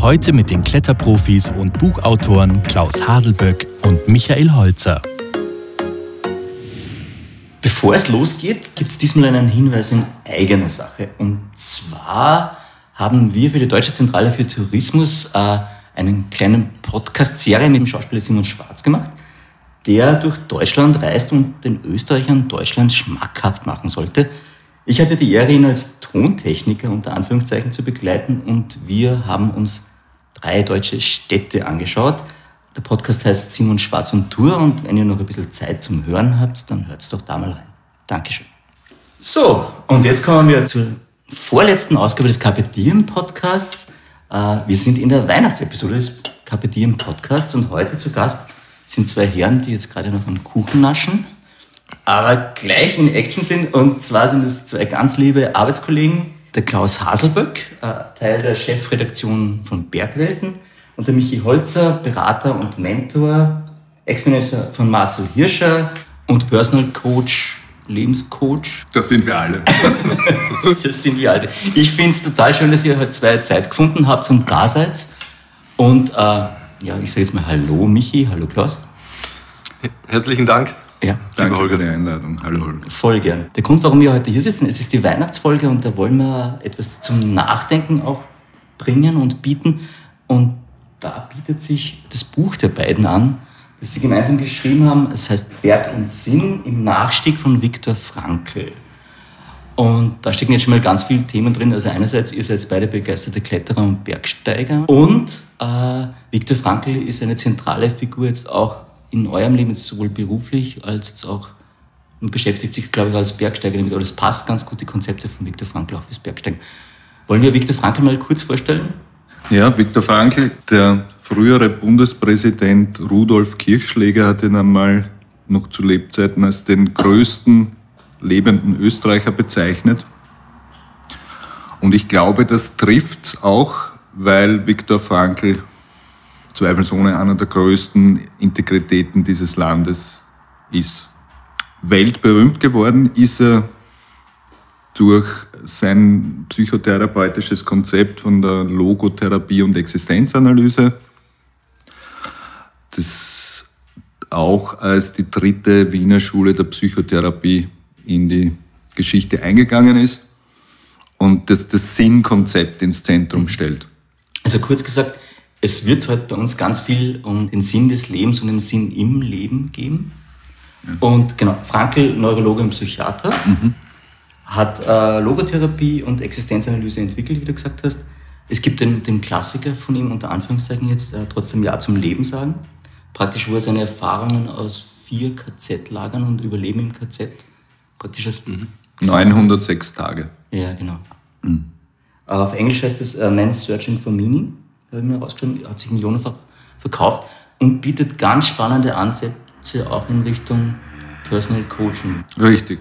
Heute mit den Kletterprofis und Buchautoren Klaus Haselböck und Michael Holzer. Bevor es losgeht, gibt es diesmal einen Hinweis in eigener Sache. Und zwar haben wir für die Deutsche Zentrale für Tourismus äh, einen kleinen Podcast-Serie mit dem Schauspieler Simon Schwarz gemacht, der durch Deutschland reist und den Österreichern Deutschland schmackhaft machen sollte. Ich hatte die Ehre, ihn als Tontechniker unter Anführungszeichen zu begleiten und wir haben uns drei deutsche Städte angeschaut. Der Podcast heißt Simon Schwarz und Tour und wenn ihr noch ein bisschen Zeit zum Hören habt, dann hört's doch da mal rein. Dankeschön. So, und jetzt kommen wir zur vorletzten Ausgabe des Carpe Podcasts. Äh, wir sind in der Weihnachtsepisode des Carpe Podcasts und heute zu Gast sind zwei Herren, die jetzt gerade noch am Kuchen naschen, aber gleich in Action sind. Und zwar sind es zwei ganz liebe Arbeitskollegen, der Klaus Haselböck, äh, Teil der Chefredaktion von Bergwelten, und der Michi Holzer, Berater und Mentor, Ex-Manager von Marcel Hirscher und Personal Coach Lebenscoach. Das sind wir alle. das sind wir alle. Ich finde es total schön, dass ihr heute zwei Zeit gefunden habt und da seid. Und äh, ja, ich sage jetzt mal Hallo Michi, hallo Klaus. Herzlichen Dank. Ja. Danke Holger. für die Einladung. Hallo Holger. Voll gern. Der Grund, warum wir heute hier sitzen, es ist die Weihnachtsfolge und da wollen wir etwas zum Nachdenken auch bringen und bieten. Und da bietet sich das Buch der beiden an, das sie gemeinsam geschrieben haben. Es heißt Berg und Sinn im Nachstieg von Viktor Frankl. Und da stecken jetzt schon mal ganz viele Themen drin. Also einerseits, ihr seid beide begeisterte Kletterer und Bergsteiger. Und äh, Viktor Frankl ist eine zentrale Figur jetzt auch in eurem Leben, jetzt sowohl beruflich als jetzt auch und beschäftigt sich, glaube ich, als Bergsteiger damit. Aber das passt ganz gut, die Konzepte von Viktor Frankl auch fürs Bergsteigen. Wollen wir Viktor Frankl mal kurz vorstellen? Ja, Viktor Frankl, der frühere Bundespräsident Rudolf Kirchschläger hat ihn einmal noch zu Lebzeiten als den größten lebenden Österreicher bezeichnet. Und ich glaube, das trifft auch, weil Viktor Frankl zweifelsohne einer der größten Integritäten dieses Landes ist. Weltberühmt geworden ist er durch sein psychotherapeutisches Konzept von der Logotherapie und Existenzanalyse, das auch als die dritte Wiener Schule der Psychotherapie in die Geschichte eingegangen ist und das das Sinnkonzept ins Zentrum stellt. Also kurz gesagt, es wird heute bei uns ganz viel um den Sinn des Lebens und den Sinn im Leben geben. Ja. Und genau, Frankl, Neurologe und Psychiater. Mhm hat äh, Logotherapie und Existenzanalyse entwickelt, wie du gesagt hast. Es gibt den, den Klassiker von ihm, unter Anführungszeichen jetzt, äh, trotzdem Ja zum Leben sagen. Praktisch, wo er seine Erfahrungen aus vier KZ-Lagern und Überleben im KZ praktisch als... Mhm. 906 Tage. Ja, genau. Mhm. Auf Englisch heißt es uh, Man's Searching for Meaning. Mir rausgeschrieben, hat sich millionenfach verkauft und bietet ganz spannende Ansätze auch in Richtung Personal Coaching. Richtig.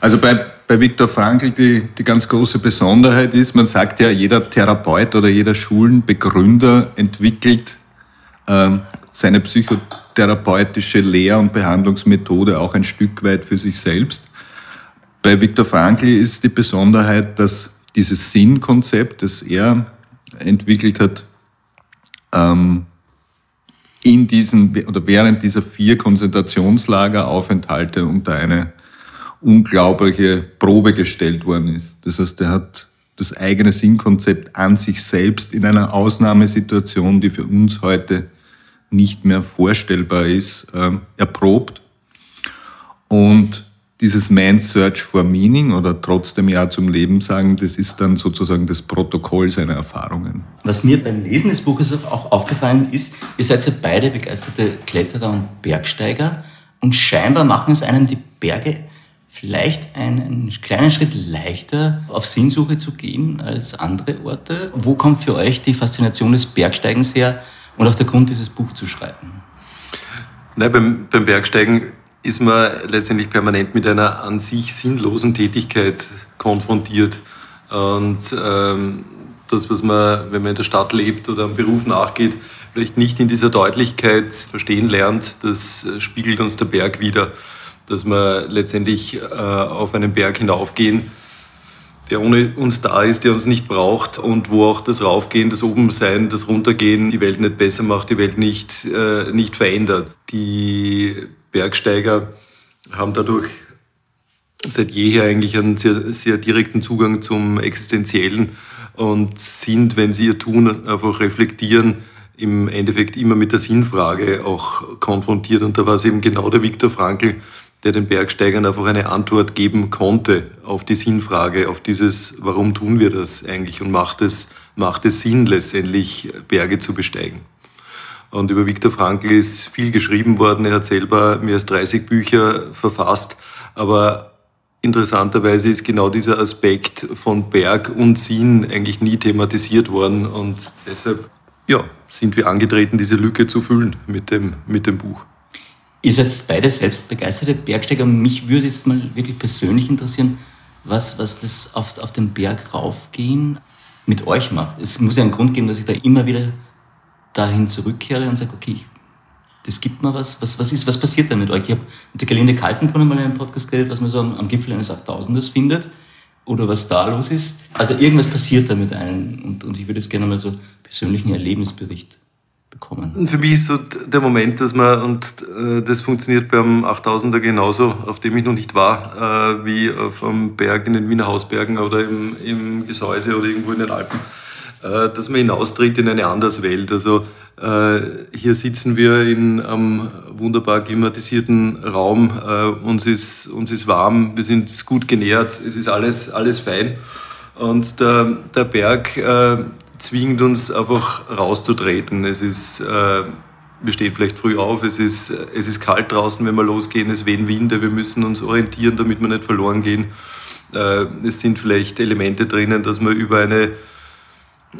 Also bei, bei Viktor Frankl die, die ganz große Besonderheit ist, man sagt ja, jeder Therapeut oder jeder Schulenbegründer entwickelt ähm, seine psychotherapeutische Lehr- und Behandlungsmethode auch ein Stück weit für sich selbst. Bei Viktor Frankl ist die Besonderheit, dass dieses Sinnkonzept, das er entwickelt hat, ähm, in diesen oder während dieser vier Konzentrationslageraufenthalte unter eine unglaubliche Probe gestellt worden ist. Das heißt, er hat das eigene Sinnkonzept an sich selbst in einer Ausnahmesituation, die für uns heute nicht mehr vorstellbar ist, äh, erprobt. Und dieses Man's Search for Meaning oder trotzdem Ja zum Leben sagen, das ist dann sozusagen das Protokoll seiner Erfahrungen. Was mir beim Lesen des Buches auch aufgefallen ist, ihr seid ja beide begeisterte Kletterer und Bergsteiger und scheinbar machen es einem die Berge vielleicht einen kleinen Schritt leichter auf Sinnsuche zu gehen als andere Orte? Wo kommt für euch die Faszination des Bergsteigens her und auch der Grund, dieses Buch zu schreiben? Nein, beim, beim Bergsteigen ist man letztendlich permanent mit einer an sich sinnlosen Tätigkeit konfrontiert. Und ähm, das, was man, wenn man in der Stadt lebt oder am Beruf nachgeht, vielleicht nicht in dieser Deutlichkeit verstehen lernt, das spiegelt uns der Berg wieder. Dass wir letztendlich äh, auf einen Berg hinaufgehen, der ohne uns da ist, der uns nicht braucht und wo auch das Raufgehen, das Obensein, das Runtergehen die Welt nicht besser macht, die Welt nicht, äh, nicht verändert. Die Bergsteiger haben dadurch seit jeher eigentlich einen sehr, sehr direkten Zugang zum Existenziellen und sind, wenn sie ihr Tun einfach reflektieren, im Endeffekt immer mit der Sinnfrage auch konfrontiert. Und da war es eben genau der Viktor Frankl, der den Bergsteigern einfach eine Antwort geben konnte auf die Sinnfrage, auf dieses, warum tun wir das eigentlich und macht es, macht es Sinn letztendlich, Berge zu besteigen. Und über Viktor Frankl ist viel geschrieben worden. Er hat selber mehr als 30 Bücher verfasst. Aber interessanterweise ist genau dieser Aspekt von Berg und Sinn eigentlich nie thematisiert worden. Und deshalb ja, sind wir angetreten, diese Lücke zu füllen mit dem, mit dem Buch. Ihr seid beide selbst begeisterte Bergsteiger. Mich würde jetzt mal wirklich persönlich interessieren, was, was das auf, auf den Berg raufgehen mit euch macht. Es muss ja einen Grund geben, dass ich da immer wieder dahin zurückkehre und sage, okay, das gibt mir was. Was, was, ist, was passiert da mit euch? Ich habe mit der Gelinde Kaltenbrunner mal in einem Podcast geredet, was man so am, am Gipfel eines 8000ers findet oder was da los ist. Also irgendwas passiert da mit einem und, und ich würde jetzt gerne mal so einen persönlichen Erlebnisbericht bekommen. Für mich ist so der Moment, dass man, und äh, das funktioniert beim 8000er genauso, auf dem ich noch nicht war, äh, wie auf einem Berg in den Wiener Hausbergen oder im, im Gesäuse oder irgendwo in den Alpen, äh, dass man hinaustritt in eine Anderswelt. Also äh, hier sitzen wir in einem wunderbar klimatisierten Raum, äh, uns, ist, uns ist warm, wir sind gut genährt, es ist alles, alles fein. Und der, der Berg äh, zwingt uns einfach rauszutreten. Es ist, äh, wir stehen vielleicht früh auf, es ist, es ist kalt draußen, wenn wir losgehen, es wehen Winde, wir müssen uns orientieren, damit wir nicht verloren gehen. Äh, es sind vielleicht Elemente drinnen, dass man über eine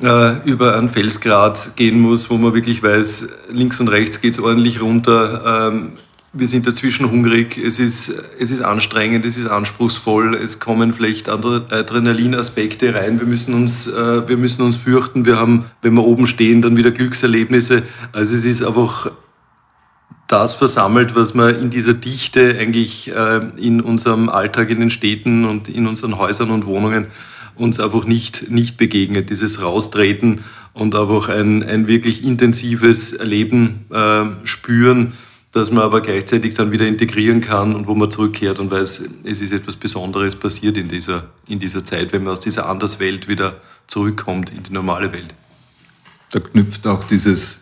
äh, über einen Felsgrat gehen muss, wo man wirklich weiß, links und rechts geht es ordentlich runter. Ähm, wir sind dazwischen hungrig, es ist, es ist anstrengend, es ist anspruchsvoll, es kommen vielleicht andere Adrenalinaspekte rein, wir müssen, uns, äh, wir müssen uns fürchten, wir haben, wenn wir oben stehen, dann wieder Glückserlebnisse. Also es ist einfach das versammelt, was man in dieser Dichte eigentlich äh, in unserem Alltag in den Städten und in unseren Häusern und Wohnungen uns einfach nicht, nicht begegnet. Dieses Raustreten und einfach ein, ein wirklich intensives Erleben äh, spüren, das man aber gleichzeitig dann wieder integrieren kann und wo man zurückkehrt und weiß, es ist etwas Besonderes passiert in dieser, in dieser Zeit, wenn man aus dieser Anderswelt wieder zurückkommt in die normale Welt. Da knüpft auch dieses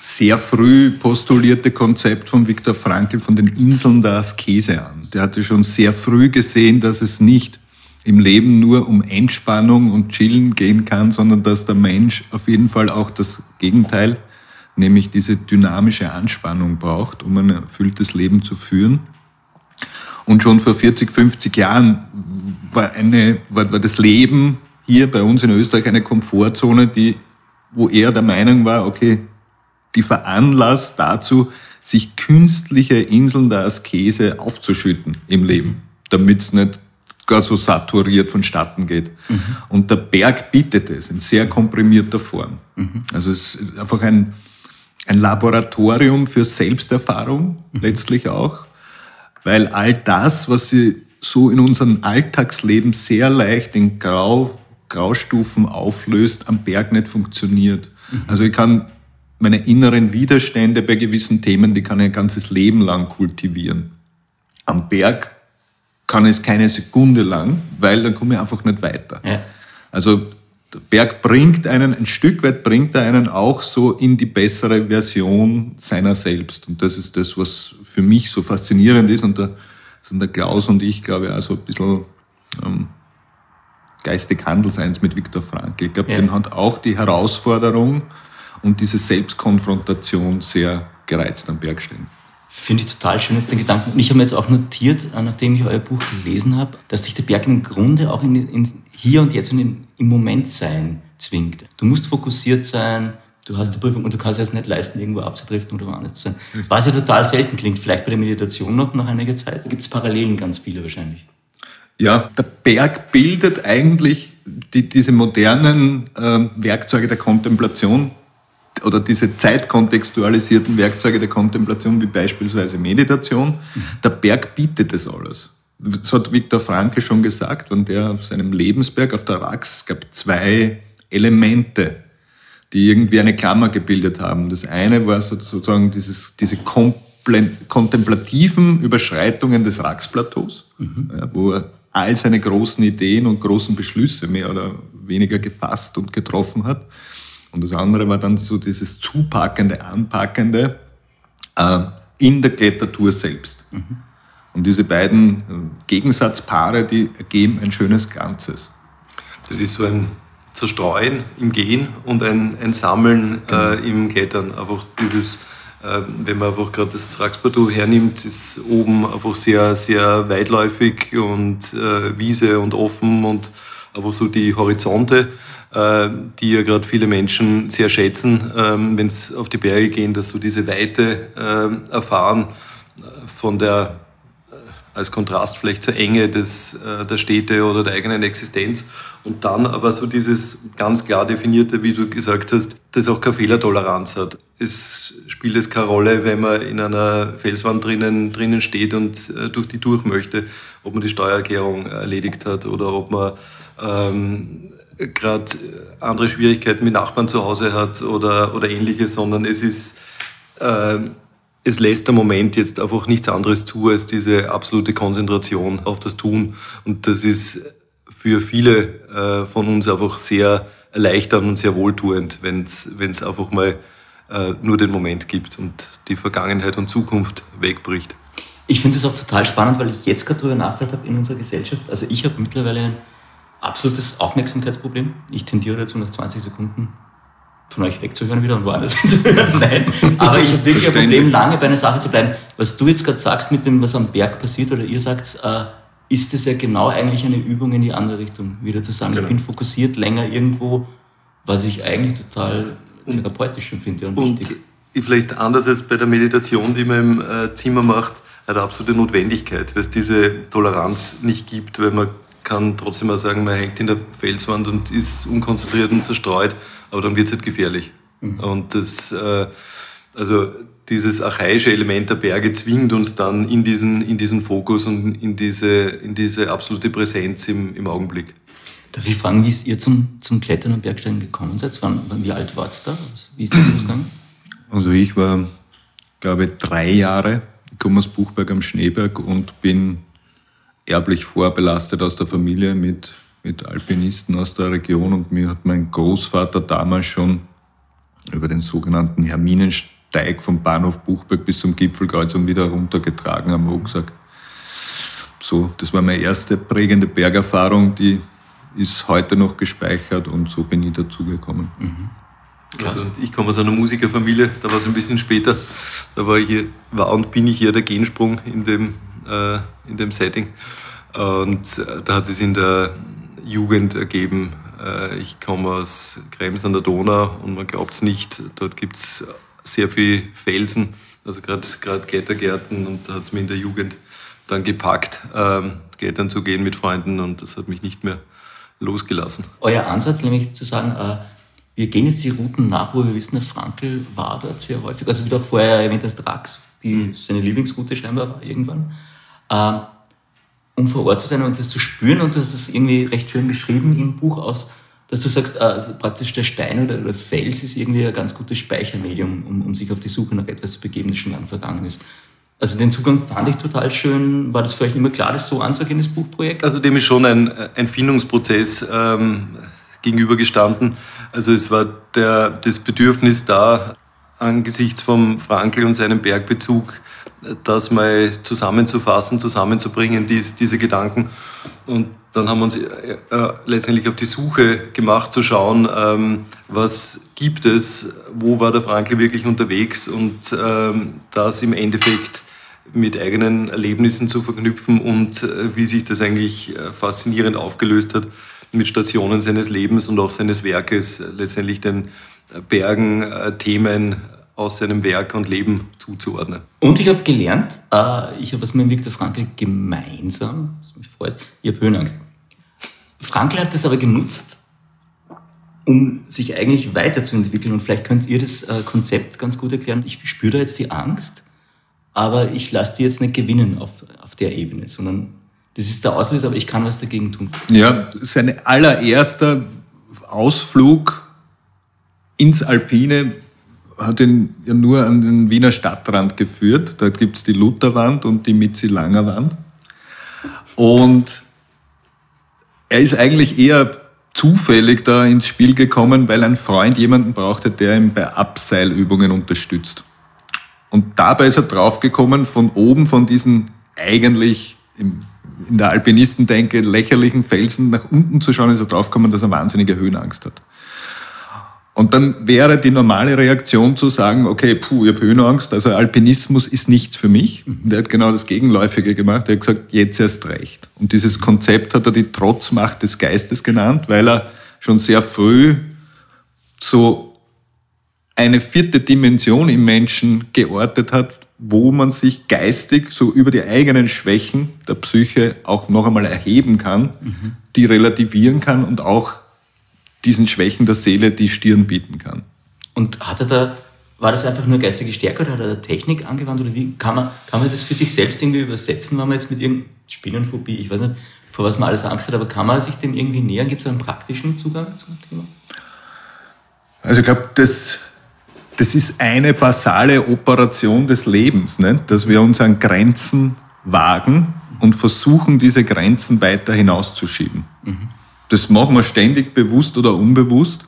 sehr früh postulierte Konzept von Viktor Frankl von den Inseln der Askese an. Der hatte schon sehr früh gesehen, dass es nicht im Leben nur um Entspannung und Chillen gehen kann, sondern dass der Mensch auf jeden Fall auch das Gegenteil nämlich diese dynamische Anspannung braucht, um ein erfülltes Leben zu führen. Und schon vor 40, 50 Jahren war, eine, war, war das Leben hier bei uns in Österreich eine Komfortzone, die, wo er der Meinung war, okay, die veranlasst dazu, sich künstliche Inseln der Askese aufzuschütten im Leben, damit es nicht gar so saturiert vonstatten geht. Mhm. Und der Berg bietet es in sehr komprimierter Form. Mhm. Also es ist einfach ein, ein Laboratorium für Selbsterfahrung mhm. letztlich auch, weil all das, was sie so in unserem Alltagsleben sehr leicht in Grau, Graustufen auflöst, am Berg nicht funktioniert. Mhm. Also ich kann meine inneren Widerstände bei gewissen Themen, die kann ich ein ganzes Leben lang kultivieren. Am Berg kann es keine Sekunde lang, weil dann komme ich einfach nicht weiter. Ja. Also der Berg bringt einen, ein Stück weit bringt er einen auch so in die bessere Version seiner selbst. Und das ist das, was für mich so faszinierend ist. Und da sind der Klaus und ich, glaube ich, auch so ein bisschen ähm, geistig Handelseins mit Viktor Frankl. Ich glaube, ja. dem hat auch die Herausforderung und diese Selbstkonfrontation sehr gereizt am Berg stehen. Finde ich total schön jetzt den Gedanken. Und ich habe mir jetzt auch notiert, äh, nachdem ich euer Buch gelesen habe, dass sich der Berg im Grunde auch in, in hier und jetzt und in, im Moment sein zwingt. Du musst fokussiert sein, Du hast die Prüfung und du kannst es nicht leisten, irgendwo abzudriften oder woanders zu sein. Was ja total selten klingt. Vielleicht bei der Meditation noch nach einiger Zeit. Da gibt es Parallelen ganz viele wahrscheinlich. Ja, der Berg bildet eigentlich die, diese modernen äh, Werkzeuge der Kontemplation oder diese zeitkontextualisierten Werkzeuge der Kontemplation, wie beispielsweise Meditation. Der Berg bietet das alles. Das hat Viktor Frankl schon gesagt, und der auf seinem Lebensberg auf der Rax gab zwei Elemente, die irgendwie eine Klammer gebildet haben. Das eine war sozusagen dieses, diese kontemplativen Überschreitungen des Raxplateaus, mhm. ja, wo er all seine großen Ideen und großen Beschlüsse mehr oder weniger gefasst und getroffen hat. Und das andere war dann so dieses zupackende, anpackende äh, in der Klettertour selbst. Mhm. Und diese beiden äh, Gegensatzpaare, die ergeben ein schönes Ganzes. Das ist so ein Zerstreuen im Gehen und ein, ein Sammeln äh, genau. im Klettern. Einfach dieses, äh, wenn man einfach gerade das Raxpartout hernimmt, ist oben einfach sehr, sehr weitläufig und äh, Wiese und offen und einfach so die Horizonte, äh, die ja gerade viele Menschen sehr schätzen, ähm, wenn es auf die Berge gehen, dass so diese Weite äh, erfahren äh, von der als Kontrast vielleicht zur Enge des, äh, der Städte oder der eigenen Existenz. Und dann aber so dieses ganz klar definierte, wie du gesagt hast, das auch keine Fehlertoleranz hat. Es spielt es keine Rolle, wenn man in einer Felswand drinnen, drinnen steht und äh, durch die durch möchte, ob man die Steuererklärung erledigt hat oder ob man ähm, gerade andere Schwierigkeiten mit Nachbarn zu Hause hat oder, oder ähnliches, sondern es ist äh, es lässt der Moment jetzt einfach nichts anderes zu als diese absolute Konzentration auf das Tun. Und das ist für viele äh, von uns einfach sehr erleichternd und sehr wohltuend, wenn es einfach mal äh, nur den Moment gibt und die Vergangenheit und Zukunft wegbricht. Ich finde es auch total spannend, weil ich jetzt gerade darüber nachgedacht habe in unserer Gesellschaft. Also ich habe mittlerweile absolutes Aufmerksamkeitsproblem. Ich tendiere dazu, nach 20 Sekunden von euch wegzuhören wieder und woanders hinzuhören. Nein, aber ich habe wirklich ein Problem, lange bei einer Sache zu bleiben. Was du jetzt gerade sagst mit dem, was am Berg passiert, oder ihr sagt, äh, ist es ja genau eigentlich eine Übung in die andere Richtung, wieder zu sagen, genau. ich bin fokussiert länger irgendwo, was ich eigentlich total therapeutisch schon finde und, und wichtig. Vielleicht anders als bei der Meditation, die man im äh, Zimmer macht, eine absolute Notwendigkeit, weil es diese Toleranz nicht gibt, weil man kann trotzdem mal sagen, man hängt in der Felswand und ist unkonzentriert und zerstreut aber dann wird es halt gefährlich. Mhm. Und das, äh, also dieses archaische Element der Berge zwingt uns dann in diesen, in diesen Fokus und in diese, in diese absolute Präsenz im, im Augenblick. Darf ich fragen, wie ihr zum, zum Klettern und Bergsteigen gekommen seid? Wann, wie alt wart ihr da? Wie ist das losgegangen? Also ich war, glaube ich, drei Jahre, ich komme aus Buchberg am Schneeberg und bin erblich vorbelastet aus der Familie mit mit Alpinisten aus der Region und mir hat mein Großvater damals schon über den sogenannten Herminensteig vom Bahnhof Buchberg bis zum Gipfelkreuz und wieder runtergetragen am Rucksack. So, das war meine erste prägende Bergerfahrung, die ist heute noch gespeichert und so bin ich dazugekommen. Mhm. Also ich komme aus einer Musikerfamilie, da war es ein bisschen später. Da war, ich war und bin ich hier der Gensprung in dem, äh, in dem Setting. Und äh, da hat es in der Jugend ergeben. Äh, ich komme aus Krems an der Donau und man glaubt es nicht, dort gibt es sehr viele Felsen, also gerade Klettergärten und da hat es mir in der Jugend dann gepackt, ähm, klettern zu gehen mit Freunden und das hat mich nicht mehr losgelassen. Euer Ansatz, nämlich zu sagen, äh, wir gehen jetzt die Routen nach, wo wir wissen, der Frankel war dort sehr häufig, also wie du auch vorher erwähnt hast, Rax, die mhm. seine Lieblingsroute scheinbar war irgendwann. Ähm, um vor Ort zu sein und das zu spüren. Und du hast es irgendwie recht schön beschrieben im Buch aus, dass du sagst, also praktisch der Stein oder der Fels ist irgendwie ein ganz gutes Speichermedium, um, um sich auf die Suche nach etwas zu begeben, das schon lang vergangen ist. Also den Zugang fand ich total schön. War das für euch immer klar, das so anzugehen, das Buchprojekt? Also dem ist schon ein, ein Findungsprozess ähm, gegenübergestanden. Also es war der, das Bedürfnis da, angesichts vom Frankl und seinem Bergbezug, das mal zusammenzufassen, zusammenzubringen, dies, diese Gedanken. Und dann haben wir uns äh, äh, letztendlich auf die Suche gemacht, zu schauen, ähm, was gibt es, wo war der Frankl wirklich unterwegs und ähm, das im Endeffekt mit eigenen Erlebnissen zu verknüpfen und äh, wie sich das eigentlich äh, faszinierend aufgelöst hat mit Stationen seines Lebens und auch seines Werkes, letztendlich den Bergen äh, Themen aus seinem Werk und Leben zuzuordnen. Und ich habe gelernt, äh, ich habe was mit Viktor Frankl gemeinsam, was mich freut, ich habe Höhenangst. Frankl hat das aber genutzt, um sich eigentlich weiterzuentwickeln. Und vielleicht könnt ihr das äh, Konzept ganz gut erklären. Ich spüre da jetzt die Angst, aber ich lasse die jetzt nicht gewinnen auf, auf der Ebene, sondern das ist der Auslöser, aber ich kann was dagegen tun. Ja, sein allererster Ausflug ins Alpine hat ihn ja nur an den Wiener Stadtrand geführt. Dort gibt es die Lutherwand und die Mitzi-Langer Wand. Und er ist eigentlich eher zufällig da ins Spiel gekommen, weil ein Freund jemanden brauchte, der ihn bei Abseilübungen unterstützt. Und dabei ist er draufgekommen, von oben von diesen eigentlich im, in der Alpinistendenke lächerlichen Felsen nach unten zu schauen, ist er draufgekommen, dass er wahnsinnige Höhenangst hat. Und dann wäre die normale Reaktion zu sagen, okay, puh, ich habe Höhenangst, also Alpinismus ist nichts für mich. Und er hat genau das Gegenläufige gemacht. Er hat gesagt, jetzt erst recht. Und dieses Konzept hat er die Trotzmacht des Geistes genannt, weil er schon sehr früh so eine vierte Dimension im Menschen geortet hat, wo man sich geistig so über die eigenen Schwächen der Psyche auch noch einmal erheben kann, mhm. die relativieren kann und auch diesen Schwächen der Seele die Stirn bieten kann. Und hat er da, war das einfach nur geistige Stärke oder hat er da Technik angewandt oder wie kann man, kann man das für sich selbst irgendwie übersetzen, wenn man jetzt mit irgendeiner Spinnenphobie, ich weiß nicht, vor was man alles Angst hat, aber kann man sich dem irgendwie nähern? Gibt es einen praktischen Zugang zum Thema? Also ich glaube, das, das ist eine basale Operation des Lebens, ne? dass wir uns an Grenzen wagen und versuchen, diese Grenzen weiter hinauszuschieben. Mhm. Das machen wir ständig, bewusst oder unbewusst.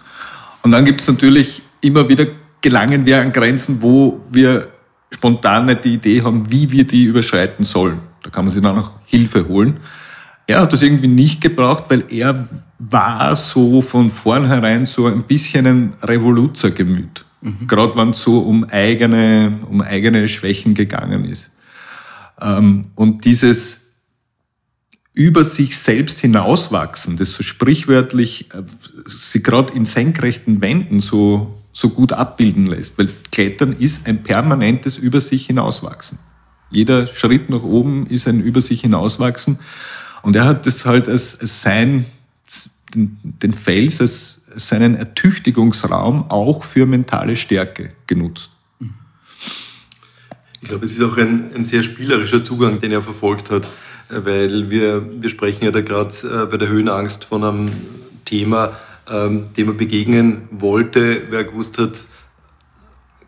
Und dann gibt es natürlich immer wieder, gelangen wir an Grenzen, wo wir spontan nicht die Idee haben, wie wir die überschreiten sollen. Da kann man sich dann auch Hilfe holen. Er hat das irgendwie nicht gebraucht, weil er war so von vornherein so ein bisschen ein Revoluzergemüt. Mhm. Gerade wenn es so um eigene, um eigene Schwächen gegangen ist. Ähm, und dieses über sich selbst hinauswachsen, das so sprichwörtlich äh, sie gerade in senkrechten Wänden so, so gut abbilden lässt. Weil Klettern ist ein permanentes über sich hinauswachsen. Jeder Schritt nach oben ist ein über sich hinauswachsen. Und er hat das halt als, als sein, den, den Fels, als seinen Ertüchtigungsraum auch für mentale Stärke genutzt. Ich glaube, es ist auch ein, ein sehr spielerischer Zugang, den er verfolgt hat weil wir, wir sprechen ja da gerade äh, bei der Höhenangst von einem Thema, ähm, dem er begegnen wollte. Wer gewusst hat,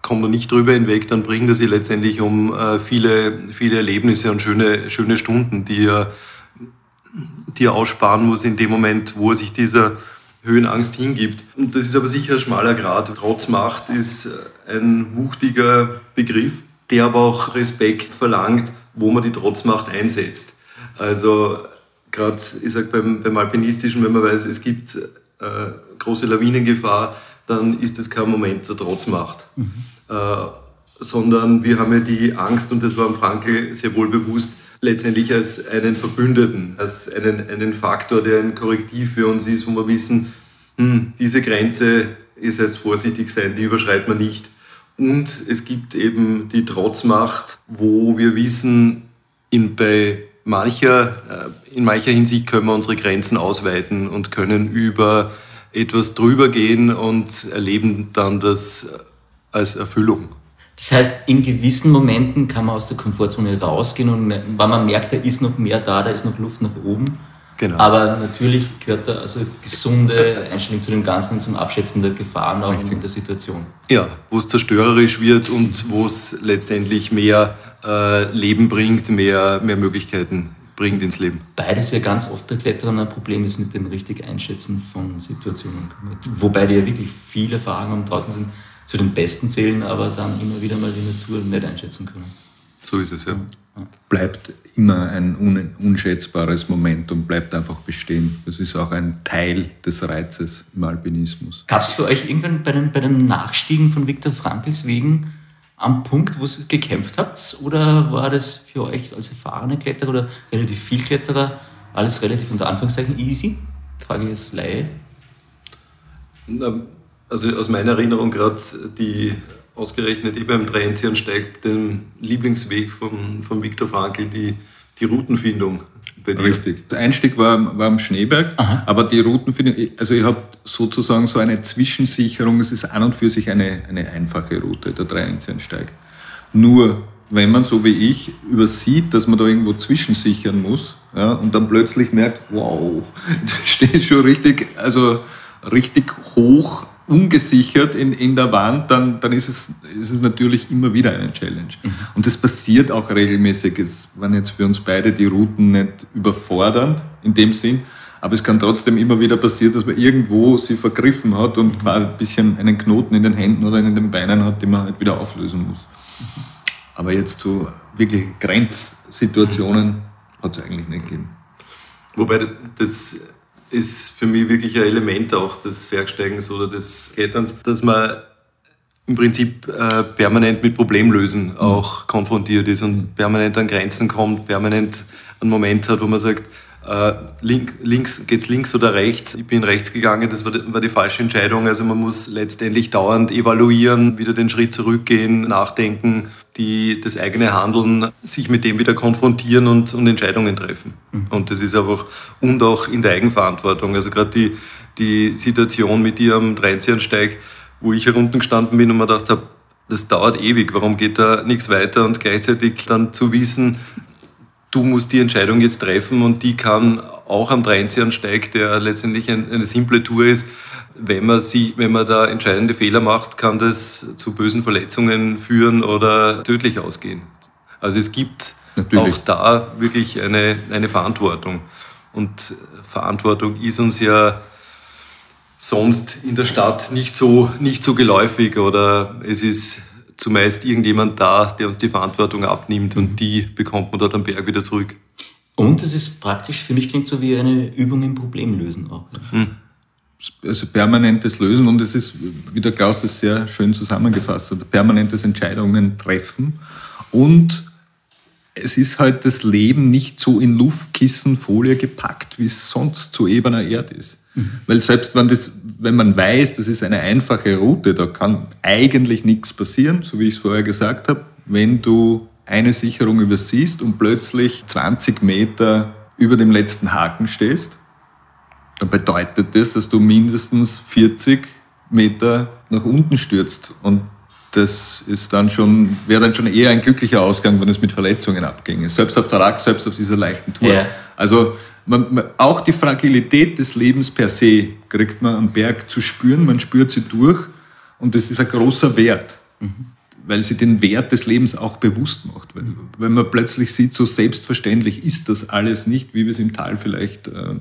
kommt er nicht drüber hinweg, dann bringt er sie letztendlich um äh, viele, viele Erlebnisse und schöne, schöne Stunden, die er, die er aussparen muss in dem Moment, wo er sich dieser Höhenangst hingibt. Und das ist aber sicher ein schmaler Grad. Trotzmacht ist ein wuchtiger Begriff, der aber auch Respekt verlangt, wo man die Trotzmacht einsetzt. Also gerade, ich sage beim, beim Alpinistischen, wenn man weiß, es gibt äh, große Lawinengefahr, dann ist das kein Moment zur Trotzmacht. Mhm. Äh, sondern wir haben ja die Angst, und das war am Frankel sehr wohl bewusst, letztendlich als einen Verbündeten, als einen, einen Faktor, der ein Korrektiv für uns ist, wo wir wissen, hm, diese Grenze, es heißt vorsichtig sein, die überschreitet man nicht. Und es gibt eben die Trotzmacht, wo wir wissen, in, bei mancher, äh, in mancher Hinsicht können wir unsere Grenzen ausweiten und können über etwas drüber gehen und erleben dann das als Erfüllung. Das heißt, in gewissen Momenten kann man aus der Komfortzone rausgehen und wenn man merkt, da ist noch mehr da, da ist noch Luft nach oben. Genau. Aber natürlich gehört da also gesunde Einstellung zu dem Ganzen und zum Abschätzen der Gefahren auch in der Situation. Ja, wo es zerstörerisch wird und wo es letztendlich mehr äh, Leben bringt, mehr, mehr Möglichkeiten bringt ins Leben. Beides ja ganz oft bei Kletterern ein Problem ist mit dem richtig Einschätzen von Situationen. Wobei die ja wirklich viele Erfahrungen haben, draußen sind, zu den Besten zählen, aber dann immer wieder mal die Natur nicht einschätzen können. So ist es, ja. Bleibt immer ein unschätzbares Moment und bleibt einfach bestehen. Das ist auch ein Teil des Reizes im Alpinismus. Gab es für euch irgendwann bei den, bei den Nachstiegen von Viktor Frankls wegen am Punkt, wo ihr gekämpft habt? Oder war das für euch als erfahrene Kletterer oder relativ viel Kletterer alles relativ unter Anführungszeichen easy? Frage ich jetzt Laie. Also aus meiner Erinnerung gerade die ausgerechnet eben beim Tränzian steigt den Lieblingsweg von, von Viktor Frankl, die, die Routenfindung. Richtig. Der Einstieg war, war am Schneeberg, Aha. aber die Routenfindung, also ich habe sozusagen so eine Zwischensicherung, es ist an und für sich eine, eine einfache Route, der Dreienziansteig. Nur, wenn man so wie ich übersieht, dass man da irgendwo zwischensichern muss ja, und dann plötzlich merkt, wow, da steht schon richtig, also richtig hoch ungesichert in, in der Wand, dann, dann ist, es, ist es natürlich immer wieder eine Challenge. Mhm. Und das passiert auch regelmäßig. Es waren jetzt für uns beide die Routen nicht überfordernd in dem Sinn, aber es kann trotzdem immer wieder passieren, dass man irgendwo sie vergriffen hat und mhm. quasi ein bisschen einen Knoten in den Händen oder in den Beinen hat, den man halt wieder auflösen muss. Mhm. Aber jetzt zu wirklich Grenzsituationen hat es eigentlich nicht gegeben. Wobei das ist für mich wirklich ein Element auch des Bergsteigens oder des Kletterns, dass man im Prinzip äh, permanent mit Problemlösen auch konfrontiert ist und permanent an Grenzen kommt, permanent einen Moment hat, wo man sagt, äh, link, links geht's links oder rechts. Ich bin rechts gegangen, das war die, war die, falsche Entscheidung. Also man muss letztendlich dauernd evaluieren, wieder den Schritt zurückgehen, nachdenken, die das eigene Handeln, sich mit dem wieder konfrontieren und, und Entscheidungen treffen. Mhm. Und das ist einfach, und auch in der Eigenverantwortung. Also gerade die, die Situation mit dir am Dreinziehernsteig, wo ich heruntergestanden bin und mir gedacht habe, das dauert ewig, warum geht da nichts weiter und gleichzeitig dann zu wissen, du musst die Entscheidung jetzt treffen und die kann auch am Dreinziehernsteig, der letztendlich eine simple Tour ist, wenn man, sie, wenn man da entscheidende Fehler macht, kann das zu bösen Verletzungen führen oder tödlich ausgehen. Also es gibt Natürlich. auch da wirklich eine, eine Verantwortung. Und Verantwortung ist uns ja sonst in der Stadt nicht so, nicht so geläufig oder es ist zumeist irgendjemand da, der uns die Verantwortung abnimmt und die bekommt man dort am Berg wieder zurück. Und es ist praktisch, für mich klingt so wie eine Übung im Problemlösen auch. Hm also permanentes Lösen und es ist, wie der Klaus das sehr schön zusammengefasst hat, permanentes Entscheidungen treffen und es ist halt das Leben nicht so in Luftkissenfolie gepackt, wie es sonst zu ebener Erde ist. Mhm. Weil selbst wenn, das, wenn man weiß, das ist eine einfache Route, da kann eigentlich nichts passieren, so wie ich es vorher gesagt habe, wenn du eine Sicherung übersiehst und plötzlich 20 Meter über dem letzten Haken stehst dann bedeutet das, dass du mindestens 40 Meter nach unten stürzt. Und das ist dann schon, wäre dann schon eher ein glücklicher Ausgang, wenn es mit Verletzungen abginge. Selbst auf der Rack, selbst auf dieser leichten Tour. Ja. Also man, man, auch die Fragilität des Lebens per se kriegt man am Berg zu spüren, man spürt sie durch und das ist ein großer Wert, mhm. weil sie den Wert des Lebens auch bewusst macht. Wenn, wenn man plötzlich sieht, so selbstverständlich ist das alles nicht, wie wir es im Tal vielleicht äh,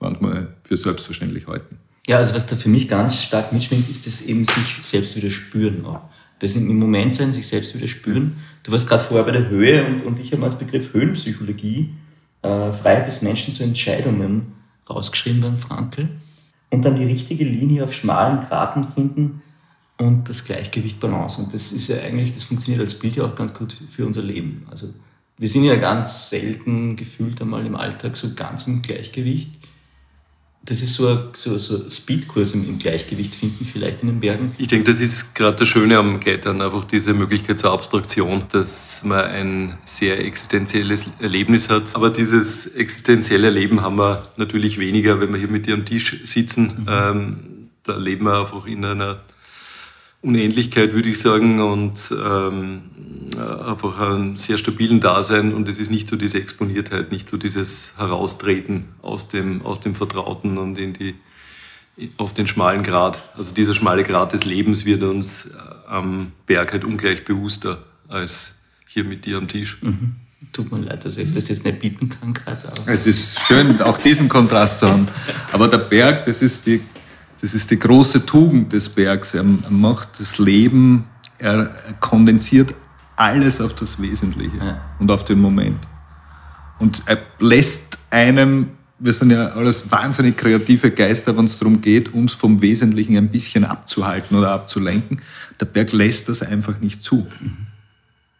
manchmal für selbstverständlich halten. Ja, also was da für mich ganz stark mitschwingt, ist das eben sich selbst wieder spüren auch. Das im Moment sein, sich selbst wieder spüren. Du warst gerade vorher bei der Höhe und, und ich habe mal als Begriff Höhenpsychologie, äh, Freiheit des Menschen zu Entscheidungen rausgeschrieben beim Frankel. Und dann die richtige Linie auf schmalen Graten finden und das Gleichgewicht Balance. Und das ist ja eigentlich, das funktioniert als Bild ja auch ganz gut für unser Leben. Also wir sind ja ganz selten gefühlt einmal im Alltag so ganz im Gleichgewicht das ist so ein so, so Speedkurs im, im, Gleichgewicht finden, vielleicht in den Bergen. Ich denke, das ist gerade das Schöne am Klettern, einfach diese Möglichkeit zur Abstraktion, dass man ein sehr existenzielles Erlebnis hat. Aber dieses existenzielle Erleben haben wir natürlich weniger, wenn wir hier mit dir am Tisch sitzen. Mhm. Ähm, da leben wir einfach in einer Unendlichkeit, würde ich sagen, und ähm, einfach einen sehr stabilen Dasein. Und es ist nicht so diese Exponiertheit, nicht so dieses Heraustreten aus dem, aus dem Vertrauten und in die, auf den schmalen Grad. Also dieser schmale Grad des Lebens wird uns äh, am Berg halt ungleich bewusster als hier mit dir am Tisch. Mhm. Tut mir leid, dass ich das jetzt nicht bieten kann gerade. Es ist schön, auch diesen Kontrast zu haben. Aber der Berg, das ist die das ist die große Tugend des Bergs. Er macht das Leben, er kondensiert alles auf das Wesentliche ja. und auf den Moment. Und er lässt einem, wir sind ja alles wahnsinnig kreative Geister, wenn es darum geht, uns vom Wesentlichen ein bisschen abzuhalten oder abzulenken. Der Berg lässt das einfach nicht zu.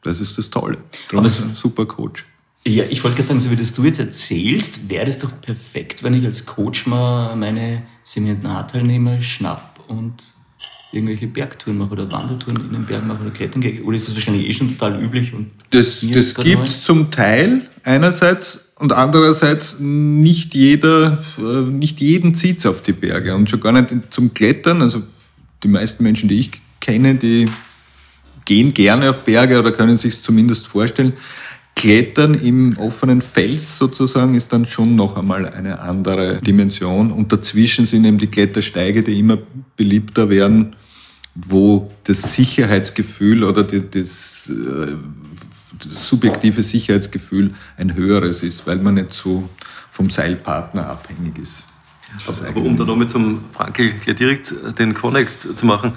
Das ist das Tolle. Darum ist ein super Coach. Ja, ich wollte gerade sagen, so wie das du jetzt erzählst, wäre das doch perfekt, wenn ich als Coach mal meine Seminarteilnehmer schnapp und irgendwelche Bergtouren mache oder Wandertouren in den Bergen mache oder klettern gehe? Oder ist das wahrscheinlich eh schon total üblich? Und Das, das gibt es zum Teil einerseits und andererseits nicht jeder, äh, nicht jeden zieht auf die Berge und schon gar nicht zum Klettern. Also die meisten Menschen, die ich kenne, die gehen gerne auf Berge oder können sich zumindest vorstellen. Klettern im offenen Fels sozusagen ist dann schon noch einmal eine andere Dimension. Und dazwischen sind eben die Klettersteige, die immer beliebter werden, wo das Sicherheitsgefühl oder die, das, äh, das subjektive Sicherheitsgefühl ein höheres ist, weil man nicht so vom Seilpartner abhängig ist. Aber um da nochmal zum Frankel gleich direkt den Konnex zu machen.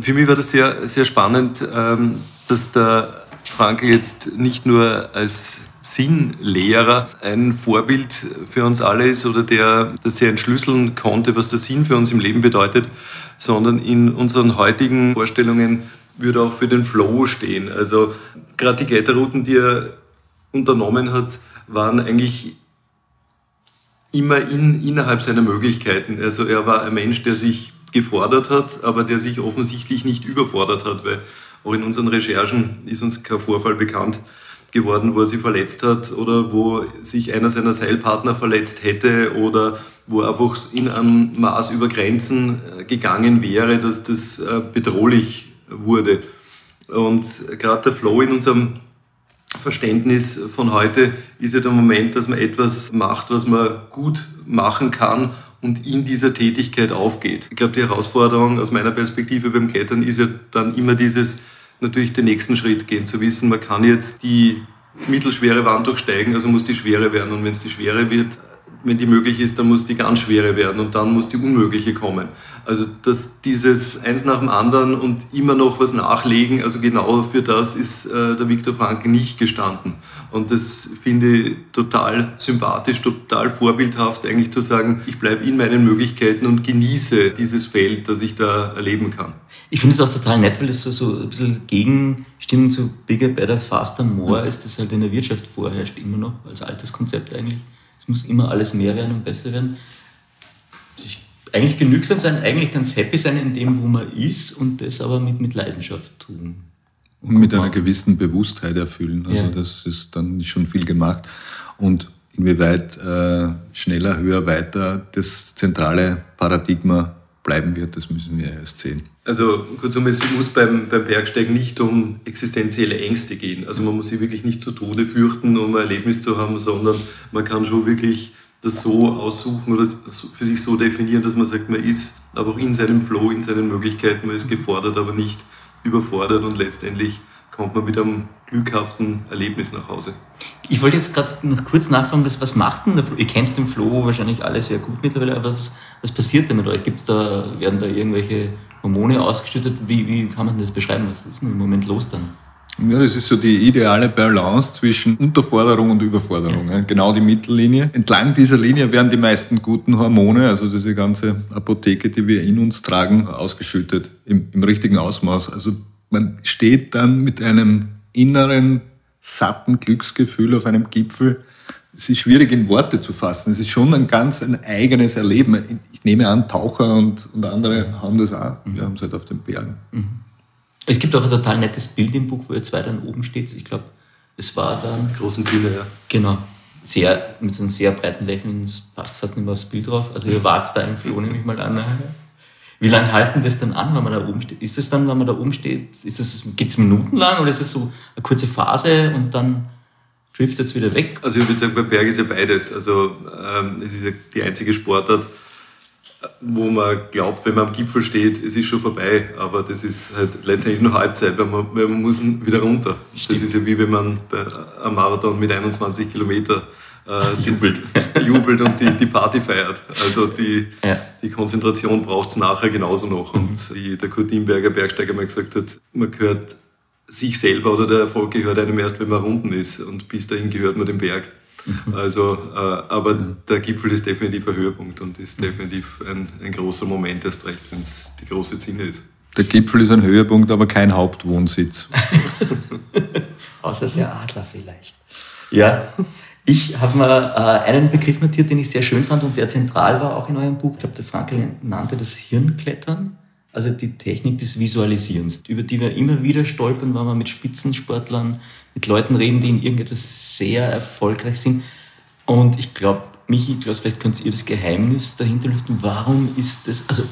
Für mich war das sehr, sehr spannend, ähm, dass der Frankel jetzt nicht nur als Sinnlehrer ein Vorbild für uns alle ist oder der das sehr entschlüsseln konnte, was der Sinn für uns im Leben bedeutet, sondern in unseren heutigen Vorstellungen würde auch für den Flow stehen. Also gerade die Kletterrouten, die er unternommen hat, waren eigentlich immer in, innerhalb seiner Möglichkeiten. Also er war ein Mensch, der sich gefordert hat, aber der sich offensichtlich nicht überfordert hat, weil auch in unseren Recherchen ist uns kein Vorfall bekannt geworden, wo er sich verletzt hat oder wo sich einer seiner Seilpartner verletzt hätte oder wo einfach in einem Maß über Grenzen äh, gegangen wäre, dass das äh, bedrohlich wurde. Und gerade der Flow in unserem Verständnis von heute ist ja der Moment, dass man etwas macht, was man gut machen kann und in dieser Tätigkeit aufgeht. Ich glaube, die Herausforderung aus meiner Perspektive beim Klettern ist ja dann immer dieses, natürlich den nächsten Schritt gehen, zu wissen, man kann jetzt die mittelschwere Wand durchsteigen, also muss die schwere werden und wenn es die schwere wird, wenn die möglich ist, dann muss die ganz schwere werden und dann muss die unmögliche kommen. Also dass dieses eins nach dem anderen und immer noch was nachlegen, also genau für das ist äh, der Viktor Frankl nicht gestanden. Und das finde ich total sympathisch, total vorbildhaft, eigentlich zu sagen, ich bleibe in meinen Möglichkeiten und genieße dieses Feld, das ich da erleben kann. Ich finde es auch total nett, weil es so, so ein bisschen Gegenstimmung zu Bigger, Better, Faster, More ist, das halt in der Wirtschaft vorherrscht, immer noch, als altes Konzept eigentlich. Es muss immer alles mehr werden und besser werden. Sich eigentlich genügsam sein, eigentlich ganz happy sein in dem, wo man ist und das aber mit, mit Leidenschaft tun. und mit einer gewissen Bewusstheit erfüllen. Also Ja. das ist dann schon viel gemacht. Und inwieweit äh, schneller, höher, weiter das zentrale Paradigma bleiben wird, das müssen wir erst sehen. Also kurzum, es muss beim, beim Bergsteigen nicht um existenzielle Ängste gehen. Also man muss sich wirklich nicht zu Tode fürchten, um ein Erlebnis zu haben, sondern man kann schon wirklich das so aussuchen oder für sich so definieren, dass man sagt, man ist aber auch in seinem Flow, in seinen Möglichkeiten, man ist gefordert, aber nicht überfordert und letztendlich kommt man mit einem glückhaften Erlebnis nach Hause. Ich wollte jetzt gerade noch kurz nachfragen, was, was macht denn der Flo? Ihr kennt den Flo wahrscheinlich alle sehr gut mittlerweile, aber was, was passiert denn mit euch? Gibt's da, werden da irgendwelche Hormone ausgeschüttet? Wie, wie kann man das beschreiben? Was ist denn im Moment los dann? Ja, das ist so die ideale Balance zwischen Unterforderung und Überforderung. ja. Genau die Mittellinie. Entlang dieser Linie werden die meisten guten Hormone, also diese ganze Apotheke, die wir in uns tragen, ausgeschüttet im, im richtigen Ausmaß. Also man steht dann mit einem inneren, satten Glücksgefühl auf einem Gipfel. Es ist schwierig in Worte zu fassen. Es ist schon ein ganz ein eigenes Erleben. Ich nehme an, Taucher und, und andere haben das auch. Wir haben es halt auf den Bergen. Es gibt auch ein total nettes Bild im Buch, wo ihr zwei dann oben steht. Ich glaube, es war dann, großen Ziele, ja. genau, sehr, mit so einem sehr breiten Lächeln, das passt fast nicht mehr aufs Bild drauf. Also ihr wart da im Floh, nehme ich mal an. Wie lange halten das dann an, wenn man da oben steht? Ist das dann, wenn man da oben steht, geht es minutenlang oder ist es so eine kurze Phase und dann driftet es wieder weg? Also ich würde sagen, beim Berg ist ja beides. Also ähm, es ist ja die einzige Sportart, wo man glaubt, wenn man am Gipfel steht, es ist schon vorbei. Aber das ist halt letztendlich nur Halbzeit, weil man, weil man muss wieder runter. Das ist ja wie wenn man bei einem Marathon mit 21 Kilometer äh, die- Jubelt. jubelt und die, die Party feiert. Also die, Ja. die Konzentration braucht es nachher genauso noch. Und wie der Kurt Dienberger Bergsteiger mal gesagt hat, man gehört sich selber oder der Erfolg gehört einem erst, wenn man unten ist. Und bis dahin gehört man dem Berg. Also, äh, aber der Gipfel ist definitiv ein Höhepunkt und ist definitiv ein, ein großer Moment, erst recht, wenn es die große Zinne ist. Der Gipfel ist ein Höhepunkt, aber kein Hauptwohnsitz. Außer der Adler vielleicht. Ja, ich habe mir äh, einen Begriff notiert, den ich sehr schön fand und der zentral war auch in eurem Buch. Ich glaube, der Frankel nannte das Hirnklettern. Also die Technik des Visualisierens, über die wir immer wieder stolpern, wenn wir mit Spitzensportlern, mit Leuten reden, die in irgendetwas sehr erfolgreich sind. Und ich glaube, Michi, Klaus, vielleicht könnt ihr das Geheimnis dahinter lüften. Warum ist das, also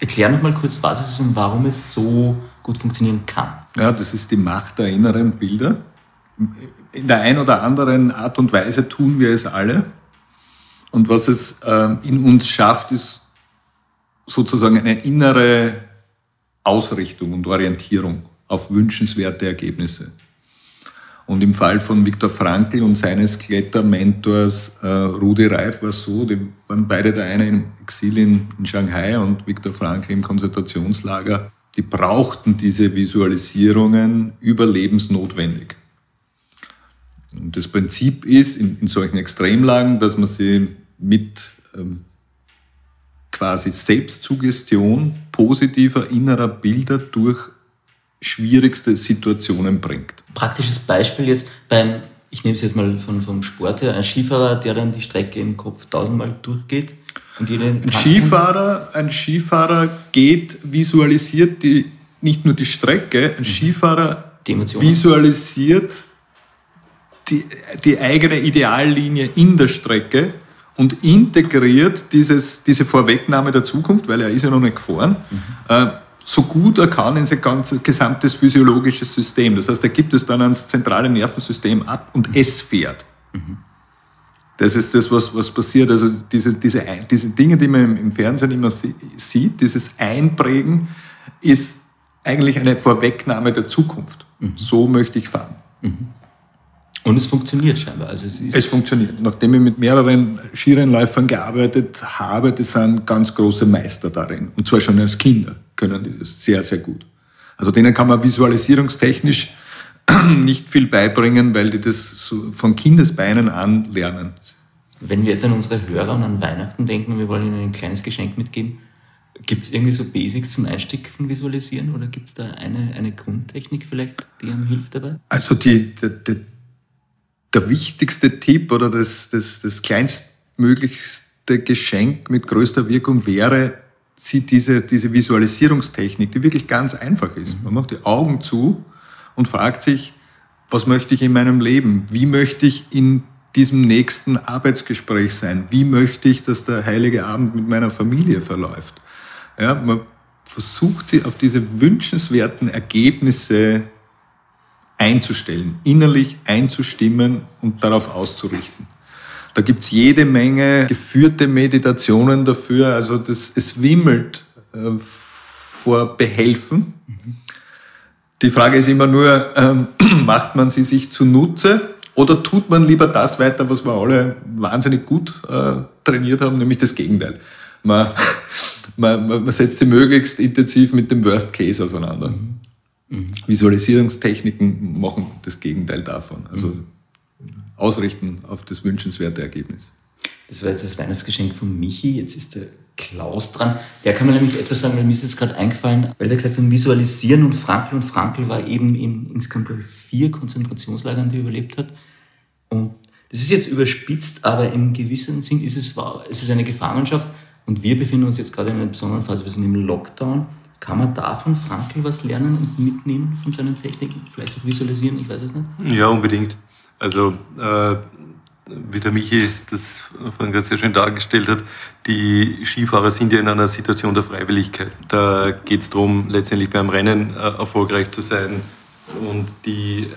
erklär noch mal kurz, was es ist und warum es so gut funktionieren kann. Ja, das ist die Macht der inneren Bilder. In der einen oder anderen Art und Weise tun wir es alle. Und was es äh, in uns schafft, ist sozusagen eine innere Ausrichtung und Orientierung auf wünschenswerte Ergebnisse. Und im Fall von Viktor Frankl und seines Klettermentors äh, Rudi Reif war es so, die waren beide der eine im Exil in, in Shanghai und Viktor Frankl im Konzentrationslager. Die brauchten diese Visualisierungen überlebensnotwendig. Und das Prinzip ist in, in solchen Extremlagen, dass man sie mit ähm, quasi Selbstsuggestion positiver innerer Bilder durch schwierigste Situationen bringt. Praktisches Beispiel jetzt beim, ich nehme es jetzt mal von, vom Sport her, ein Skifahrer, der dann die Strecke im Kopf tausendmal durchgeht. Und ein Skifahrer, ein Skifahrer geht, visualisiert die, nicht nur die Strecke, ein mhm. Skifahrer visualisiert die, die eigene Ideallinie in der Strecke und integriert dieses, diese Vorwegnahme der Zukunft, weil er ist ja noch nicht gefahren, mhm. äh, so gut er kann in sein ganzes gesamtes physiologisches System. Das heißt, er gibt es dann ans zentrale Nervensystem ab und mhm. es fährt. Mhm. Das ist das, was, was passiert. Also diese, diese, diese Dinge, die man im Fernsehen immer sieht, dieses Einprägen, ist eigentlich eine Vorwegnahme der Zukunft. Mhm. So möchte ich fahren. Mhm. Und es funktioniert scheinbar. Also es, es, funktioniert. Nachdem ich mit mehreren Skirennläufern gearbeitet habe, die sind ganz große Meister darin. Und zwar schon als Kinder können die das sehr, sehr gut. Also denen kann man visualisierungstechnisch nicht viel beibringen, weil die das so von Kindesbeinen an lernen. Wenn wir jetzt an unsere Hörer und an Weihnachten denken, wir wollen ihnen ein kleines Geschenk mitgeben, gibt es irgendwie so Basics zum Einstieg von Visualisieren oder gibt es da eine, eine Grundtechnik vielleicht, die einem hilft dabei? Also die, die der wichtigste Tipp oder das, das, das kleinstmöglichste Geschenk mit größter Wirkung wäre, sie diese, diese Visualisierungstechnik, die wirklich ganz einfach ist. Man macht die Augen zu und fragt sich, was möchte ich in meinem Leben? Wie möchte ich in diesem nächsten Arbeitsgespräch sein? Wie möchte ich, dass der heilige Abend mit meiner Familie verläuft? Ja, man versucht sie auf diese wünschenswerten Ergebnisse einzustellen, innerlich einzustimmen und darauf auszurichten. Da gibt es jede Menge geführte Meditationen dafür, also das, es wimmelt äh, vor Behelfen. Die Frage ist immer nur, ähm, macht man sie sich zunutze oder tut man lieber das weiter, was wir alle wahnsinnig gut äh, trainiert haben, nämlich das Gegenteil. Man, man, man setzt sie möglichst intensiv mit dem Worst Case auseinander. Mhm. Mhm. Visualisierungstechniken machen das Gegenteil davon. Also mhm. ausrichten auf das wünschenswerte Ergebnis. Das war jetzt das Weihnachtsgeschenk von Michi. Jetzt ist der Klaus dran. Der kann mir nämlich etwas sagen, weil mir ist jetzt gerade eingefallen, weil er gesagt hat, Visualisieren und Frankl. Und Frankl war eben in insgesamt vier Konzentrationslagern, die er überlebt hat. Und das ist jetzt überspitzt, aber im gewissen Sinn ist es wahr. Es ist eine Gefangenschaft und wir befinden uns jetzt gerade in einer besonderen Phase. Wir sind im Lockdown. Kann man da von Frankl was lernen und mitnehmen von seinen Techniken? Vielleicht auch visualisieren, ich weiß es nicht. Ja, unbedingt. Also, äh, wie der Michi das vorhin gerade sehr schön dargestellt hat, die Skifahrer sind ja in einer Situation der Freiwilligkeit. Da geht es darum, letztendlich beim Rennen äh, erfolgreich zu sein und die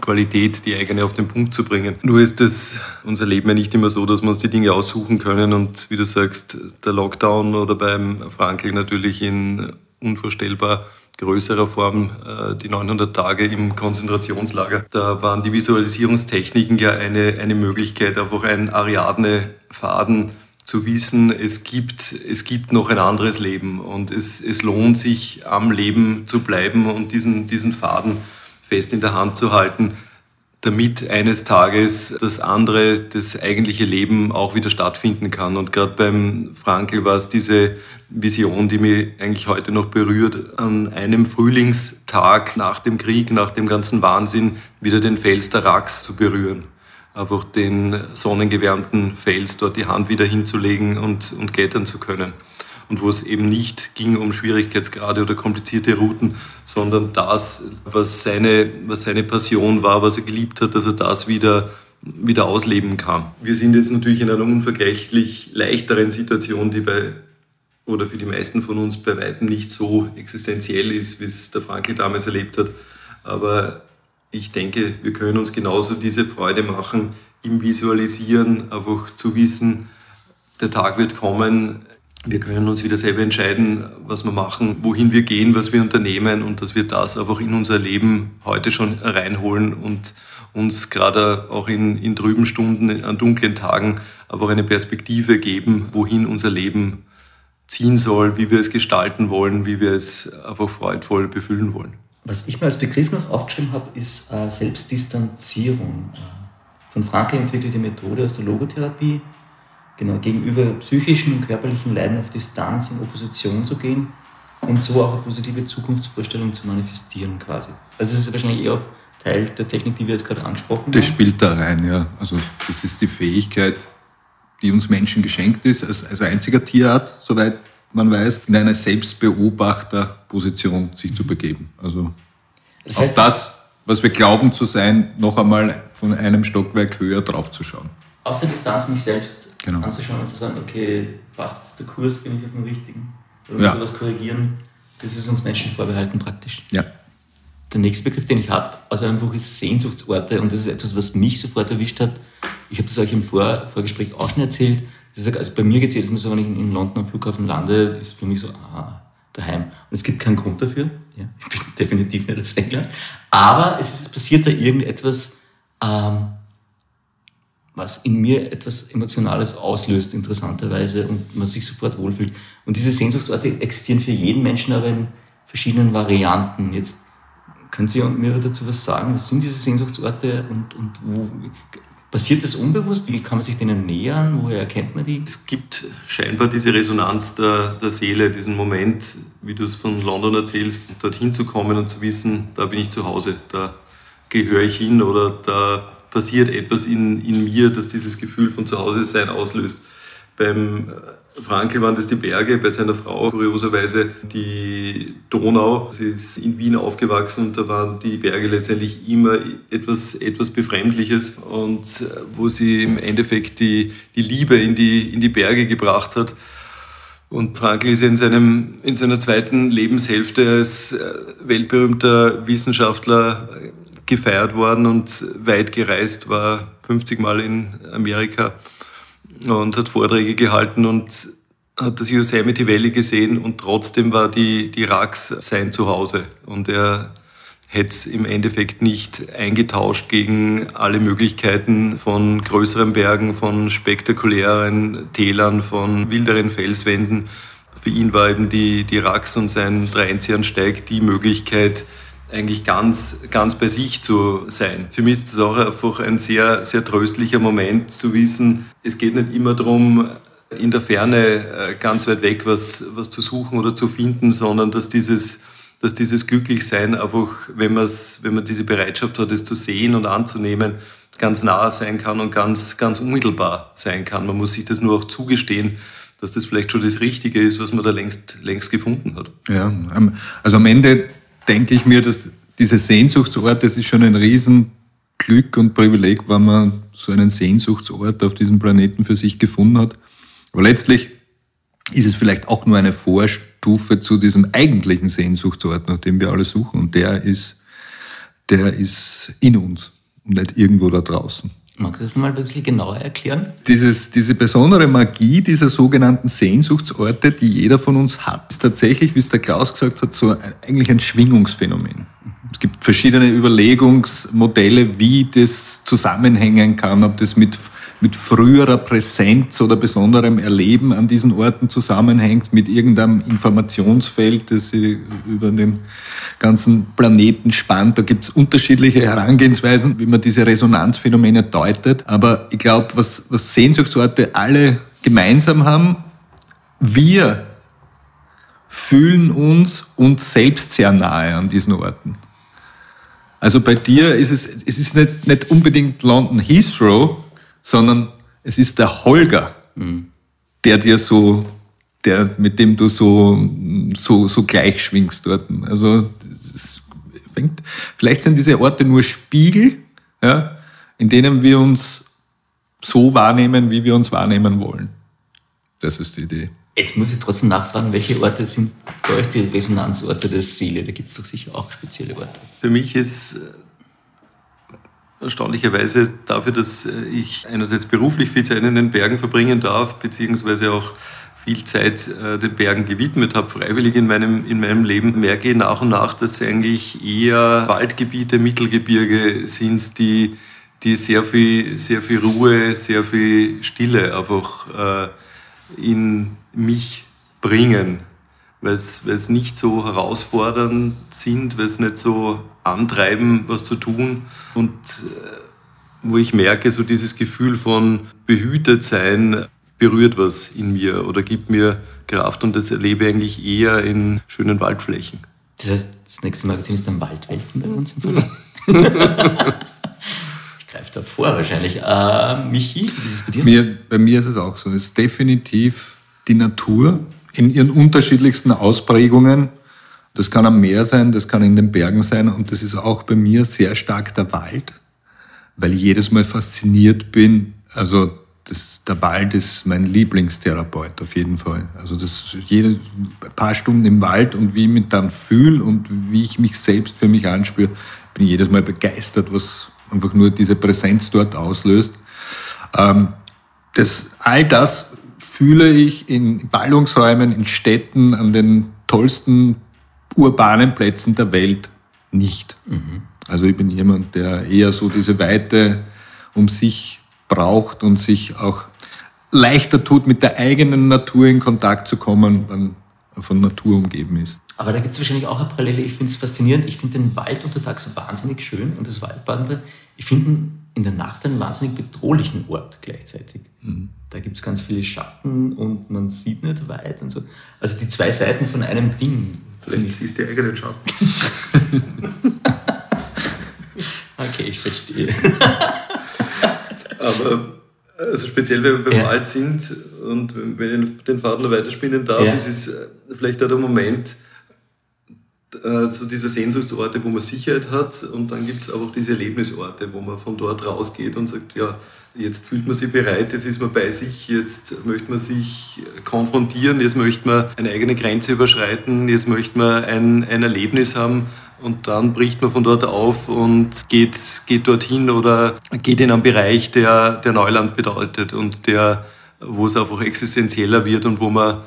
Qualität, die eigene auf den Punkt zu bringen. Nur ist das unser Leben ja nicht immer so, dass wir uns die Dinge aussuchen können und wie du sagst, der Lockdown oder beim Frankl natürlich in unvorstellbar größerer Form äh, die 900 Tage im Konzentrationslager. Da waren die Visualisierungstechniken ja eine, eine Möglichkeit, einfach ein Ariadne-Faden zu wissen, es gibt, es gibt noch ein anderes Leben und es, es lohnt sich, am Leben zu bleiben und diesen, diesen Faden fest in der Hand zu halten, damit eines Tages das andere, das eigentliche Leben auch wieder stattfinden kann. Und gerade beim Frankl war es diese Vision, die mich eigentlich heute noch berührt, an einem Frühlingstag nach dem Krieg, nach dem ganzen Wahnsinn, wieder den Fels der Rax zu berühren. Einfach den sonnengewärmten Fels dort die Hand wieder hinzulegen und, und klettern zu können. Und wo es eben nicht ging um Schwierigkeitsgrade oder komplizierte Routen, sondern das, was seine, was seine Passion war, was er geliebt hat, dass er das wieder wieder ausleben kann. Wir sind jetzt natürlich in einer unvergleichlich leichteren Situation, die bei oder für die meisten von uns bei weitem nicht so existenziell ist, wie es der Frankl damals erlebt hat. Aber ich denke, wir können uns genauso diese Freude machen, im Visualisieren, einfach zu wissen, der Tag wird kommen, wir können uns wieder selber entscheiden, was wir machen, wohin wir gehen, was wir unternehmen und dass wir das einfach in unser Leben heute schon reinholen und uns gerade auch in, in trüben Stunden, an dunklen Tagen einfach eine Perspektive geben, wohin unser Leben ziehen soll, wie wir es gestalten wollen, wie wir es einfach freudvoll befüllen wollen. Was ich mir als Begriff noch aufgeschrieben habe, ist äh, Selbstdistanzierung. Äh, von Frankl entwickelte Methode aus der Logotherapie, genau gegenüber psychischen und körperlichen Leiden auf Distanz in Opposition zu gehen und so auch eine positive Zukunftsvorstellung zu manifestieren quasi. Also das ist wahrscheinlich eher Teil der Technik, die wir jetzt gerade angesprochen das haben. Das spielt da rein, ja. Also das ist die Fähigkeit, die uns Menschen geschenkt ist, als, als einziger Tierart, soweit man weiß, in eine Selbstbeobachterposition sich zu begeben. Also das heißt, auf das, was wir glauben zu sein, noch einmal von einem Stockwerk höher draufzuschauen. Aus der Distanz mich selbst genau. anzuschauen und zu sagen, okay, passt der Kurs, bin ich auf dem richtigen? Oder muss ja. ich was korrigieren? Das ist uns Menschen vorbehalten praktisch. Ja. Der nächste Begriff, den ich habe aus einem Buch, ist Sehnsuchtsorte. Und das ist etwas, was mich sofort erwischt hat. Ich habe das euch im Vor Vorgespräch auch schon erzählt. Das ist, also bei mir geht es jedes Mal so, wenn ich in London am Flughafen lande, ist für mich so, ah, daheim. Und es gibt keinen Grund dafür. Ja, ich bin definitiv nicht aus England. Aber es, ist, passiert da irgendetwas, ähm, was in mir etwas Emotionales auslöst, interessanterweise, und man sich sofort wohlfühlt. Und diese Sehnsuchtsorte existieren für jeden Menschen, aber in verschiedenen Varianten. Jetzt können Sie mir dazu was sagen? Was sind diese Sehnsuchtsorte und, und wo, passiert das unbewusst? Wie kann man sich denen nähern? Woher erkennt man die? Es gibt scheinbar diese Resonanz der, der Seele, diesen Moment, wie du es von London erzählst, dorthin zu kommen und zu wissen, da bin ich zu Hause, da gehöre ich hin oder da passiert etwas in, in mir, das dieses Gefühl von Zuhause sein auslöst. Beim Frankl waren das die Berge, bei seiner Frau kurioserweise die Donau. Sie ist in Wien aufgewachsen und da waren die Berge letztendlich immer etwas, etwas Befremdliches und äh, wo sie im Endeffekt die, die Liebe in die, in die Berge gebracht hat. Und Frankl ist in, seinem, in seiner zweiten Lebenshälfte als äh, weltberühmter Wissenschaftler gefeiert worden und weit gereist, war 50 Mal in Amerika und hat Vorträge gehalten und hat das Yosemite Valley gesehen und trotzdem war die, die Rax sein Zuhause. Und er hätte es im Endeffekt nicht eingetauscht gegen alle Möglichkeiten von größeren Bergen, von spektakulären Tälern, von wilderen Felswänden. Für ihn war eben die, die Rax und sein Dreinziehansteig die Möglichkeit, eigentlich ganz, ganz bei sich zu sein. Für mich ist es auch einfach ein sehr, sehr tröstlicher Moment zu wissen, es geht nicht immer darum, in der Ferne äh, ganz weit weg was, was zu suchen oder zu finden, sondern dass dieses, dass dieses Glücklichsein einfach, wenn, wenn man diese Bereitschaft hat, es zu sehen und anzunehmen, ganz nah sein kann und ganz, ganz unmittelbar sein kann. Man muss sich das nur auch zugestehen, dass das vielleicht schon das Richtige ist, was man da längst, längst gefunden hat. Ja, also am Ende denke ich mir, dass diese Sehnsuchtsort, das ist schon ein Riesenglück und Privileg, wenn man so einen Sehnsuchtsort auf diesem Planeten für sich gefunden hat. Aber letztlich ist es vielleicht auch nur eine Vorstufe zu diesem eigentlichen Sehnsuchtsort, nach dem wir alle suchen. Und der ist, der ist in uns und nicht irgendwo da draußen. Magst du das mal ein bisschen genauer erklären? Dieses, diese besondere Magie dieser sogenannten Sehnsuchtsorte, die jeder von uns hat, ist tatsächlich, wie es der Klaus gesagt hat, so eigentlich ein Schwingungsphänomen. Es gibt verschiedene Überlegungsmodelle, wie das zusammenhängen kann, ob das mit mit früherer Präsenz oder besonderem Erleben an diesen Orten zusammenhängt, mit irgendeinem Informationsfeld, das sie über den ganzen Planeten spannt. Da gibt es unterschiedliche Herangehensweisen, wie man diese Resonanzphänomene deutet. Aber ich glaube, was, was Sehnsuchtsorte alle gemeinsam haben, wir fühlen uns uns selbst sehr nahe an diesen Orten. Also bei dir ist es, es ist nicht, nicht unbedingt London Heathrow, sondern es ist der Holger, mhm. der dir so der, mit dem du so, so, so gleich schwingst dort. Also fängt, vielleicht sind diese Orte nur Spiegel, ja, in denen wir uns so wahrnehmen, wie wir uns wahrnehmen wollen. Das ist die Idee. Jetzt muss ich trotzdem nachfragen, welche Orte sind bei euch die Resonanzorte der Seele? Da gibt es doch sicher auch spezielle Orte. Für mich ist erstaunlicherweise dafür, dass äh, ich einerseits beruflich viel Zeit in den Bergen verbringen darf, beziehungsweise auch viel Zeit äh, den Bergen gewidmet habe, freiwillig in meinem, in meinem Leben, merke ich nach und nach, dass eigentlich eher Waldgebiete, Mittelgebirge sind, die, die sehr, viel, sehr viel Ruhe, sehr viel Stille einfach äh, in mich bringen, weil es nicht so herausfordernd sind, weil es nicht so antreiben, was zu tun und äh, wo ich merke, so dieses Gefühl von behütet sein berührt was in mir oder gibt mir Kraft und das erlebe ich eigentlich eher in schönen Waldflächen. Das heißt, das nächste Magazin ist dann Waldwelten bei uns im Verlag. ich greife da vor wahrscheinlich. Äh, Michi, wie ist es bei dir? Mir, bei mir ist es auch so. Es ist definitiv die Natur in ihren unterschiedlichsten Ausprägungen. Das kann am Meer sein, das kann in den Bergen sein und das ist auch bei mir sehr stark der Wald, weil ich jedes Mal fasziniert bin. Also das, der Wald ist mein Lieblingstherapeut auf jeden Fall. Also das jede paar Stunden im Wald und wie ich mich dann fühle und wie ich mich selbst für mich anspüre, bin ich jedes Mal begeistert, was einfach nur diese Präsenz dort auslöst. Ähm, das, all das fühle ich in Ballungsräumen, in Städten, an den tollsten urbanen Plätzen der Welt nicht. Mhm. Also ich bin jemand, der eher so diese Weite um sich braucht und sich auch leichter tut, mit der eigenen Natur in Kontakt zu kommen, wenn man von Natur umgeben ist. Aber da gibt es wahrscheinlich auch eine Parallele. Ich finde es faszinierend. Ich finde den Wald untertags wahnsinnig schön und das Waldbaden Ich finde in der Nacht einen wahnsinnig bedrohlichen Ort gleichzeitig. Mhm. Da gibt es ganz viele Schatten und man sieht nicht weit und so. Also die zwei Seiten von einem Ding. Vielleicht siehst du die eigenen Schatten. okay, ich verstehe. Aber also speziell, wenn wir beim ja. Wald sind und wenn ich den Faden weiterspinnen darf, ja. ist es äh, vielleicht auch der Moment, äh, so diese Sehnsuchtsorte, wo man Sicherheit hat und dann gibt es auch diese Erlebnisorte, wo man von dort rausgeht und sagt, ja, jetzt fühlt man sich bereit, jetzt ist man bei sich, jetzt möchte man sich konfrontieren, jetzt möchte man eine eigene Grenze überschreiten, jetzt möchte man ein, ein Erlebnis haben und dann bricht man von dort auf und geht, geht dorthin oder geht in einen Bereich, der, der Neuland bedeutet und der, wo es einfach existenzieller wird und wo man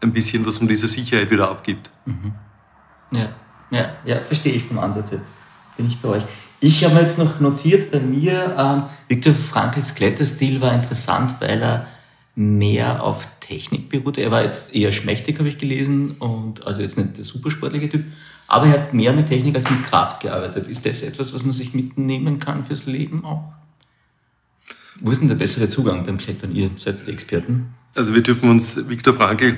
ein bisschen was von dieser Sicherheit wieder abgibt. Mhm. Ja, ja, ja, verstehe ich vom Ansatz her. Bin ich bei euch. Ich habe jetzt noch notiert bei mir, ähm, Viktor Frankls Kletterstil war interessant, weil er mehr auf Technik beruht. Er war jetzt eher schmächtig, habe ich gelesen, und also jetzt nicht der supersportliche Typ, aber er hat mehr mit Technik als mit Kraft gearbeitet. Ist das etwas, was man sich mitnehmen kann fürs Leben auch? Wo ist denn der bessere Zugang beim Klettern? Ihr seid die Experten. Also wir dürfen uns Viktor Frankl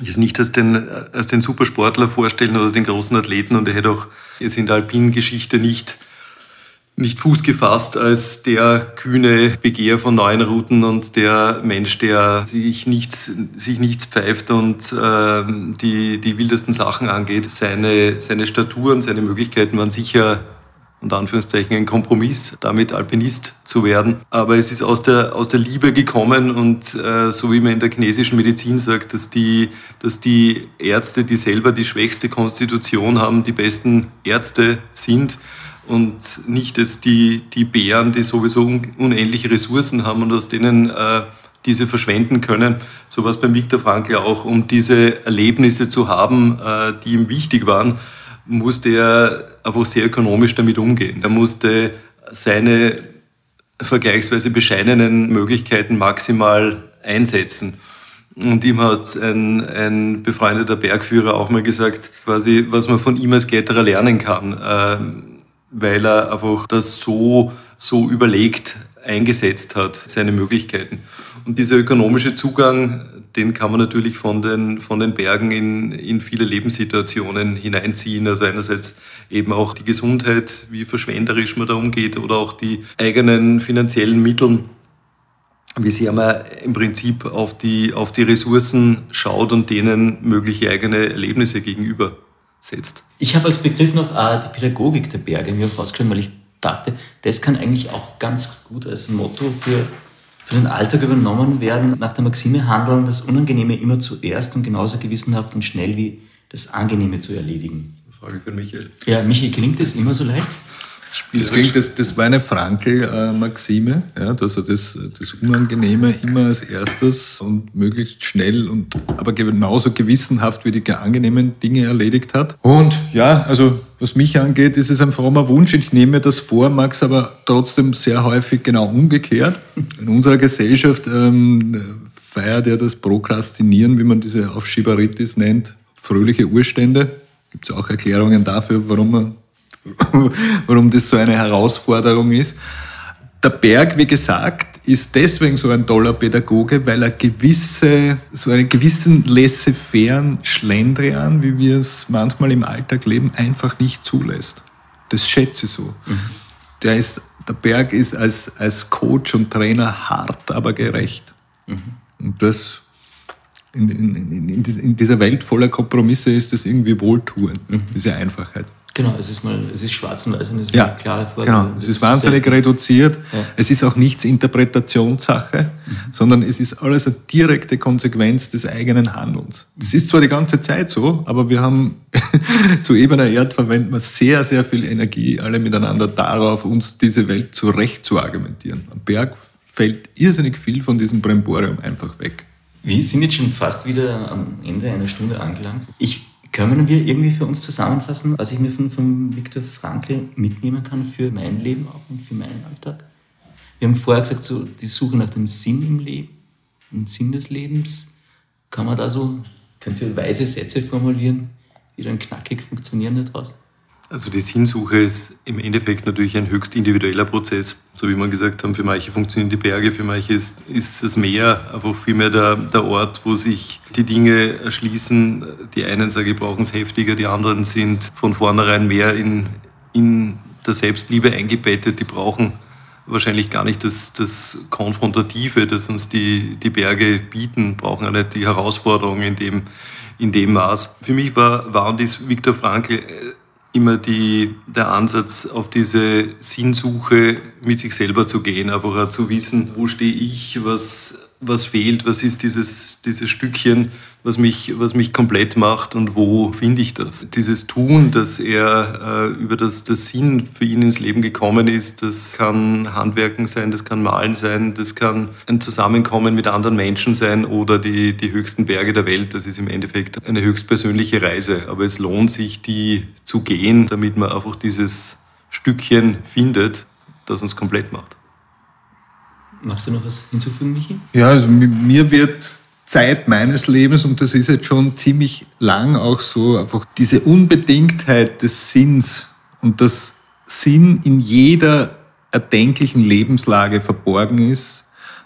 jetzt nicht als den, als den Supersportler vorstellen oder den großen Athleten und er hätte auch jetzt in der alpinen Geschichte nicht, nicht Fuß gefasst als der kühne Begehr von neuen Routen und der Mensch, der sich nichts, sich nichts pfeift und äh, die, die wildesten Sachen angeht. Seine, seine Statur und seine Möglichkeiten waren sicher unter Anführungszeichen ein Kompromiss, damit Alpinist zu werden. Aber es ist aus der, aus der Liebe gekommen und äh, so wie man in der chinesischen Medizin sagt, dass die, dass die Ärzte, die selber die schwächste Konstitution haben, die besten Ärzte sind und nicht jetzt die, die Bären, die sowieso un, unendliche Ressourcen haben und aus denen äh, diese verschwenden können. So was beim Viktor Frankl auch, um diese Erlebnisse zu haben, äh, die ihm wichtig waren musste er einfach sehr ökonomisch damit umgehen. Er musste seine vergleichsweise bescheidenen Möglichkeiten maximal einsetzen. Und ihm hat ein, ein befreundeter Bergführer auch mal gesagt, quasi, was man von ihm als Kletterer lernen kann, äh, weil er einfach das so, so überlegt eingesetzt hat, seine Möglichkeiten. Und dieser ökonomische Zugang den kann man natürlich von den, von den Bergen in, in viele Lebenssituationen hineinziehen. Also einerseits eben auch die Gesundheit, wie verschwenderisch man da umgeht oder auch die eigenen finanziellen Mittel, wie sehr man im Prinzip auf die, auf die Ressourcen schaut und denen mögliche eigene Erlebnisse gegenübersetzt. Ich habe als Begriff noch äh, die Pädagogik der Berge mir rausgeschrieben, weil ich dachte, das kann eigentlich auch ganz gut als Motto für, für den Alltag übernommen werden. Nach der Maxime handeln, das Unangenehme immer zuerst und genauso gewissenhaft und schnell wie das Angenehme zu erledigen. Frage für Michael. Ja, Michael, gelingt das immer so leicht? Das, klingt, das, das war eine Frankel-Maxime, ja, dass er das, das Unangenehme immer als erstes und möglichst schnell und aber genauso gewissenhaft wie die angenehmen Dinge erledigt hat. Und ja, also was mich angeht, ist es ein frommer Wunsch. Ich nehme das vor, es aber trotzdem sehr häufig genau umgekehrt. In unserer Gesellschaft ähm, feiert ja das Prokrastinieren, wie man diese Aufschieberitis nennt, fröhliche Urstände. Gibt es auch Erklärungen dafür, warum man warum das so eine Herausforderung ist. Der Berg, wie gesagt, ist deswegen so ein toller Pädagoge, weil er gewisse, so einen gewissen laissez-faire Schlendrian, wie wir es manchmal im Alltag leben, einfach nicht zulässt. Das schätze ich so. Mhm. Der, ist, der Berg ist als, als Coach und Trainer hart, aber gerecht. Mhm. Und das in, in, in, in, dieser Welt voller Kompromisse ist das irgendwie wohltuend, mhm. diese Einfachheit. Genau, es ist mal, es ist schwarz und weiß und es ist ja, eine klare Vorgabe. Genau, es ist wahnsinnig ist reduziert. Ja. Es ist auch nichts Interpretationssache, mhm. sondern es ist alles eine direkte Konsequenz des eigenen Handelns. Das ist zwar die ganze Zeit so, aber wir haben zu ebener Erd verwenden wir sehr, sehr viel Energie alle miteinander darauf, uns diese Welt zurecht zu argumentieren. Am Berg fällt irrsinnig viel von diesem Bremborium einfach weg. Wir sind jetzt schon fast wieder am Ende einer Stunde angelangt. Ich können wir irgendwie für uns zusammenfassen, was ich mir von, von Viktor Frankl mitnehmen kann für mein Leben auch und für meinen Alltag? Wir haben vorher gesagt, so die Suche nach dem Sinn im Leben, dem Sinn des Lebens. Kann man da so, könnt ihr weise Sätze formulieren, die dann knackig funktionieren da draußen? Also die Sinnsuche ist im Endeffekt natürlich ein höchst individueller Prozess. So wie man gesagt haben, für manche funktionieren die Berge, für manche ist, ist das Meer einfach vielmehr der, der Ort, wo sich die Dinge erschließen. Die einen, sage ich, brauchen es heftiger, die anderen sind von vornherein mehr in, in der Selbstliebe eingebettet. Die brauchen wahrscheinlich gar nicht das, das Konfrontative, das uns die, die Berge bieten, brauchen auch nicht die Herausforderungen in dem, in dem Maß. Für mich war, war und ist Viktor Frankl immer die, der Ansatz, auf diese Sinnsuche mit sich selber zu gehen, einfach zu wissen, wo stehe ich, was, was fehlt, was ist dieses, dieses Stückchen, was mich, was mich komplett macht und wo finde ich das. Dieses Tun, dass er äh, über das, das Sinn für ihn ins Leben gekommen ist, das kann Handwerken sein, das kann Malen sein, das kann ein Zusammenkommen mit anderen Menschen sein oder die, die höchsten Berge der Welt. Das ist im Endeffekt eine höchst persönliche Reise. Aber es lohnt sich, die zu gehen, damit man einfach dieses Stückchen findet, das uns komplett macht. Magst du noch was hinzufügen, Michi? Ja, also mir wird Zeit meines Lebens, und das ist jetzt schon ziemlich lang auch so, einfach diese Unbedingtheit des Sinns und dass Sinn in jeder erdenklichen Lebenslage verborgen ist,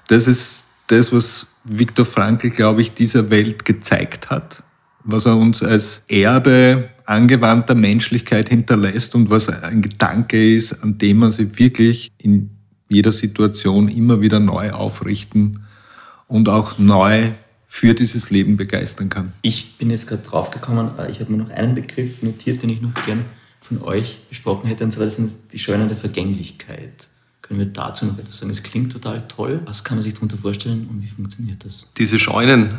das ist das, was Viktor Frankl, glaube ich, dieser Welt gezeigt hat, was er uns als Erbe angewandter Menschlichkeit hinterlässt und was ein Gedanke ist, an dem man sich wirklich in jeder Situation immer wieder neu aufrichten und auch neu für dieses Leben begeistern kann. Ich bin jetzt gerade draufgekommen, äh, ich habe mir noch einen Begriff notiert, den ich noch gern von euch besprochen hätte, und zwar das sind die Scheunen der Vergänglichkeit. Können wir dazu noch etwas sagen? Es klingt total toll. Was kann man sich darunter vorstellen und wie funktioniert das? Diese Scheunen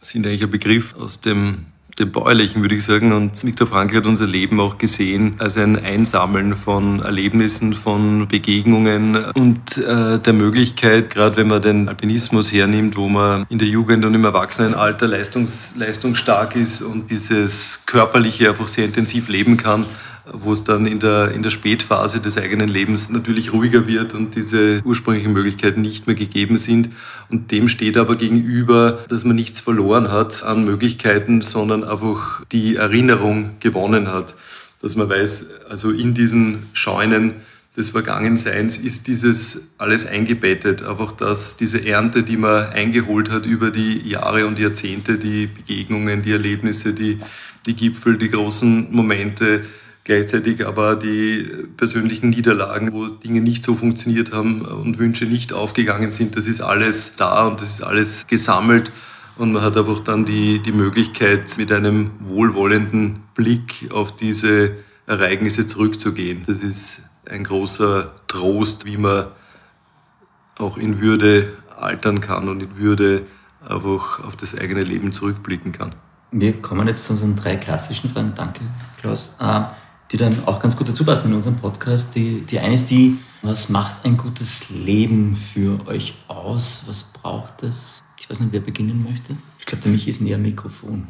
sind eigentlich ein Begriff aus dem dem Bäuerlichen, würde ich sagen. Und Viktor Frankl hat unser Leben auch gesehen als ein Einsammeln von Erlebnissen, von Begegnungen und äh, der Möglichkeit, gerade wenn man den Alpinismus hernimmt, wo man in der Jugend und im Erwachsenenalter leistungs, leistungsstark ist und dieses Körperliche einfach sehr intensiv leben kann, wo es dann in der, in der Spätphase des eigenen Lebens natürlich ruhiger wird und diese ursprünglichen Möglichkeiten nicht mehr gegeben sind. Und dem steht aber gegenüber, dass man nichts verloren hat an Möglichkeiten, sondern einfach die Erinnerung gewonnen hat. Dass man weiß, also in diesen Scheunen des Vergangenseins ist dieses alles eingebettet. Einfach dass diese Ernte, die man eingeholt hat über die Jahre und Jahrzehnte, die Begegnungen, die Erlebnisse, die, die Gipfel, die großen Momente, Gleichzeitig aber die persönlichen Niederlagen, wo Dinge nicht so funktioniert haben und Wünsche nicht aufgegangen sind, das ist alles da und das ist alles gesammelt. Und man hat einfach dann die, die Möglichkeit, mit einem wohlwollenden Blick auf diese Ereignisse zurückzugehen. Das ist ein großer Trost, wie man auch in Würde altern kann und in Würde einfach auf das eigene Leben zurückblicken kann. Wir kommen jetzt zu unseren drei klassischen Fragen. Danke, Klaus. Ähm, die dann auch ganz gut dazu passen in unserem Podcast. Die, die eine ist die, was macht ein gutes Leben für euch aus? Was braucht es? Ich weiß nicht, wer beginnen möchte. Ich glaube, der Michi ist näher Mikrofon.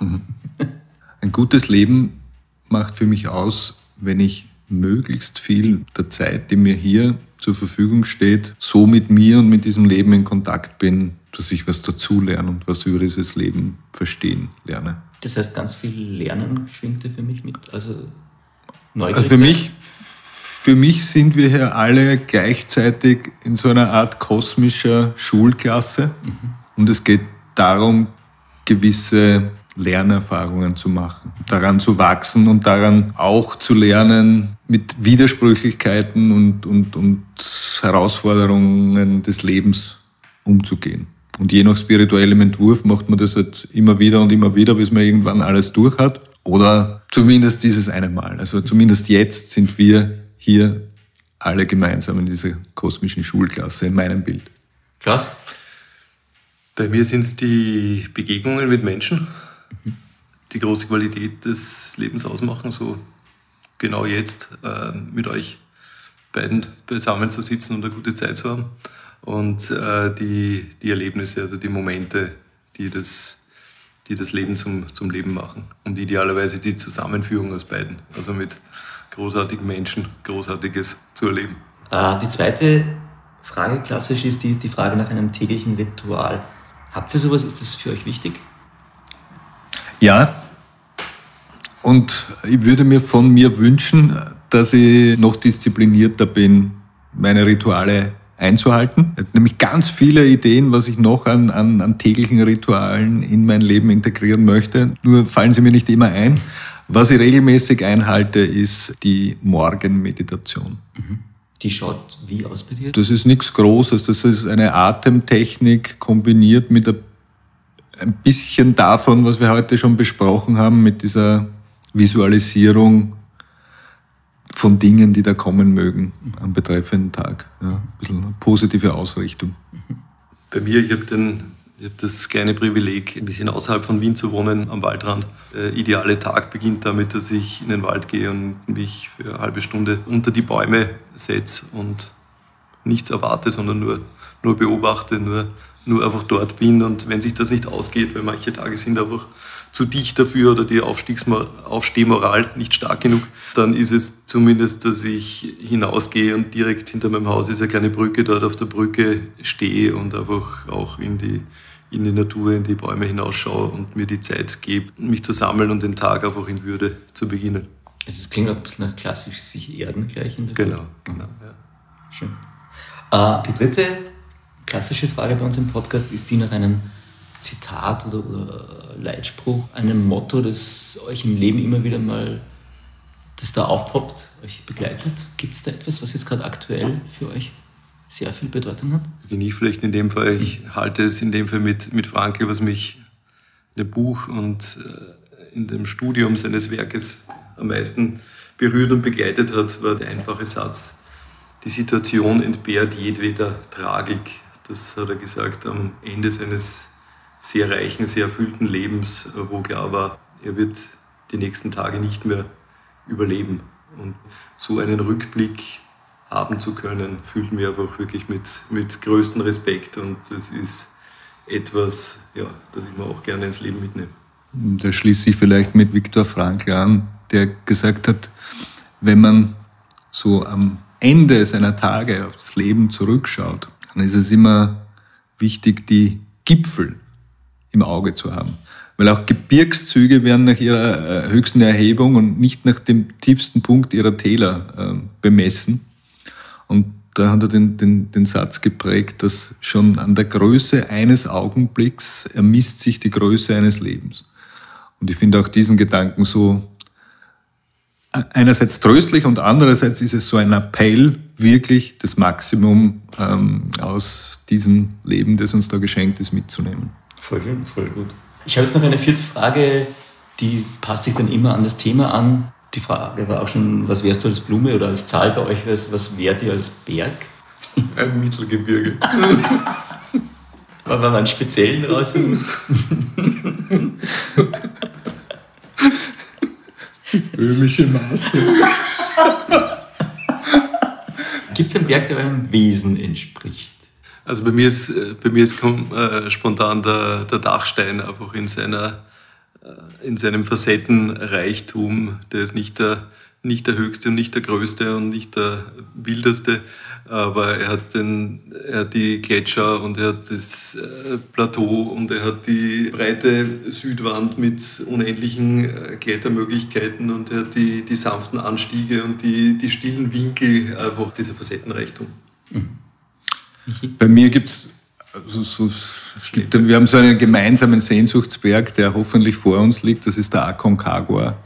Ein gutes Leben macht für mich aus, wenn ich möglichst viel der Zeit, die mir hier zur Verfügung steht, so mit mir und mit diesem Leben in Kontakt bin, dass ich was dazulerne und was über dieses Leben verstehen lerne. Das heißt, ganz viel Lernen schwingte für mich mit. Also, also für mich, für mich sind wir hier alle gleichzeitig in so einer Art kosmischer Schulklasse. Mhm. Und es geht darum, gewisse Lernerfahrungen zu machen, daran zu wachsen und daran auch zu lernen, mit Widersprüchlichkeiten und, und, und Herausforderungen des Lebens umzugehen. Und je nach spirituellem Entwurf macht man das halt immer wieder und immer wieder, bis man irgendwann alles durch hat. Oder zumindest dieses eine Mal. Also zumindest jetzt sind wir hier alle gemeinsam in dieser kosmischen Schulklasse, in meinem Bild. Klaus? Bei mir sind es die Begegnungen mit Menschen, die große Qualität des Lebens ausmachen, so genau jetzt äh, mit euch beiden beisammen zu sitzen und eine gute Zeit zu haben. Und äh, die, die Erlebnisse, also die Momente, die das, die das Leben zum, zum Leben machen. Und idealerweise die Zusammenführung aus beiden. Also mit großartigen Menschen Großartiges zu erleben. Äh, die zweite Frage klassisch ist die, die Frage nach einem täglichen Ritual. Habt ihr sowas? Ist das für euch wichtig? Ja. Und ich würde mir von mir wünschen, dass ich noch disziplinierter bin, meine Rituale einzuhalten. Nämlich ganz viele Ideen, was ich noch an, an, an täglichen Ritualen in mein Leben integrieren möchte. Nur fallen sie mir nicht immer ein. Was ich regelmäßig einhalte, ist die Morgenmeditation. Mhm. Die schaut wie aus bei dir? Das ist nichts Großes. Das ist eine Atemtechnik kombiniert mit ein bisschen davon, was wir heute schon besprochen haben, mit dieser Visualisierung von Dingen, die da kommen mögen am betreffenden Tag. Ja, ein bisschen eine positive Ausrichtung. Bei mir, ich habe hab das kleine Privileg, ein bisschen außerhalb von Wien zu wohnen, am Waldrand. Der ideale Tag beginnt damit, dass ich in den Wald gehe und mich für eine halbe Stunde unter die Bäume setze und nichts erwarte, sondern nur, nur beobachte, nur nur einfach dort bin. Und wenn sich das nicht ausgeht, weil manche Tage sind einfach zu dicht dafür oder die Aufstehmoral nicht stark genug, dann ist es zumindest, dass ich hinausgehe und direkt hinter meinem Haus ist eine kleine Brücke, dort auf der Brücke stehe und einfach auch in die, in die Natur, in die Bäume hinausschaue und mir die Zeit gebe, mich zu sammeln und den Tag einfach in Würde zu beginnen. Also es klingt auch ein bisschen nach klassisch sich erden gleich in der Genau, genau. Ja. Schön. Äh, die dritte klassische Frage bei uns im Podcast ist die nach einem Zitat oder, oder Leitspruch, einem Motto, das euch im Leben immer wieder mal, das da aufpoppt, euch begleitet. Gibt es da etwas, was jetzt gerade aktuell für euch sehr viel Bedeutung hat? Bin ich vielleicht in dem Fall, ich halte es in dem Fall mit, mit Franke, was mich in dem Buch und äh, in dem Studium seines Werkes am meisten berührt und begleitet hat, war der einfache Satz, die Situation entbehrt jedweder Tragik, das hat er gesagt am Ende seines sehr reichen, sehr erfüllten Lebens, wo klar war, er wird die nächsten Tage nicht mehr überleben. Und so einen Rückblick haben zu können, fühlt mir einfach wirklich mit, mit größtem Respekt. Und das ist etwas, ja, das ich mir auch gerne ins Leben mitnehme. Da schließe ich vielleicht mit Viktor Frankl an, der gesagt hat, wenn man so am Ende seiner Tage auf das Leben zurückschaut, dann ist es immer wichtig, die Gipfel im Auge zu haben. Weil auch Gebirgszüge werden nach ihrer äh, höchsten Erhebung und nicht nach dem tiefsten Punkt ihrer Täler äh, bemessen. Und da hat er den, den, den Satz geprägt, dass schon an der Größe eines Augenblicks ermisst sich die Größe eines Lebens. Und ich finde auch diesen Gedanken so einerseits tröstlich und andererseits ist es so ein Appell, wirklich das Maximum ähm, aus diesem Leben, das uns da geschenkt ist, mitzunehmen. Voll schön, voll gut. Ich habe jetzt noch eine vierte Frage, die passt sich dann immer an das Thema an. Die Frage war auch schon, was wärst du als Blume oder als Zahl bei euch? Was, was wärt ihr als Berg? Ein Mittelgebirge. Wollen wir mal einen speziellen raussuchen? Böhmische Maße. Gibt es einen Berg, der eurem Wesen entspricht? Also bei mir ist, äh, bei mir ist äh, spontan der, der Dachstein einfach in, seiner, äh, in seinem Facettenreichtum. Der ist nicht der, nicht der höchste und nicht der größte und nicht der wildeste, aber er hat, den, er hat die Gletscher und er hat das äh, Plateau und er hat die breite Südwand mit unendlichen äh, Klettermöglichkeiten und er hat die, die sanften Anstiege und die, die stillen Winkel, einfach dieser Facettenreichtum. Bei mir gibt's, also so, es gibt, wir haben so einen gemeinsamen Sehnsuchtsberg, der hoffentlich vor uns liegt, das ist der Aconcagua.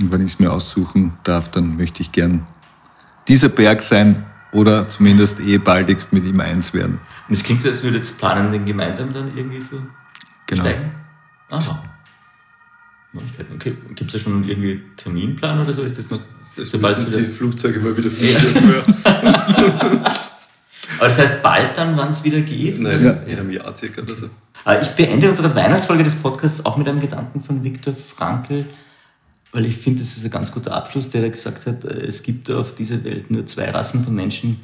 Und wenn ich es mir aussuchen darf, dann möchte ich gern dieser Berg sein oder zumindest eh baldigst mit ihm eins werden. Und es klingt so, als würdet ihr planen, den gemeinsam dann irgendwie zu Genau. steigen? Aha. Okay. Gibt es da schon irgendwie einen Terminplan oder so? Ist das noch, Das sobald müssen es die. Flugzeuge mal wieder fliegen. Aber das heißt bald dann, wann es wieder geht? Nein, Ja. in einem Jahr circa oder so. Äh, Ich beende unsere Weihnachtsfolge des Podcasts auch mit einem Gedanken von Viktor Frankl, weil ich finde, das ist ein ganz guter Abschluss, der da gesagt hat, äh, es gibt auf dieser Welt nur zwei Rassen von Menschen,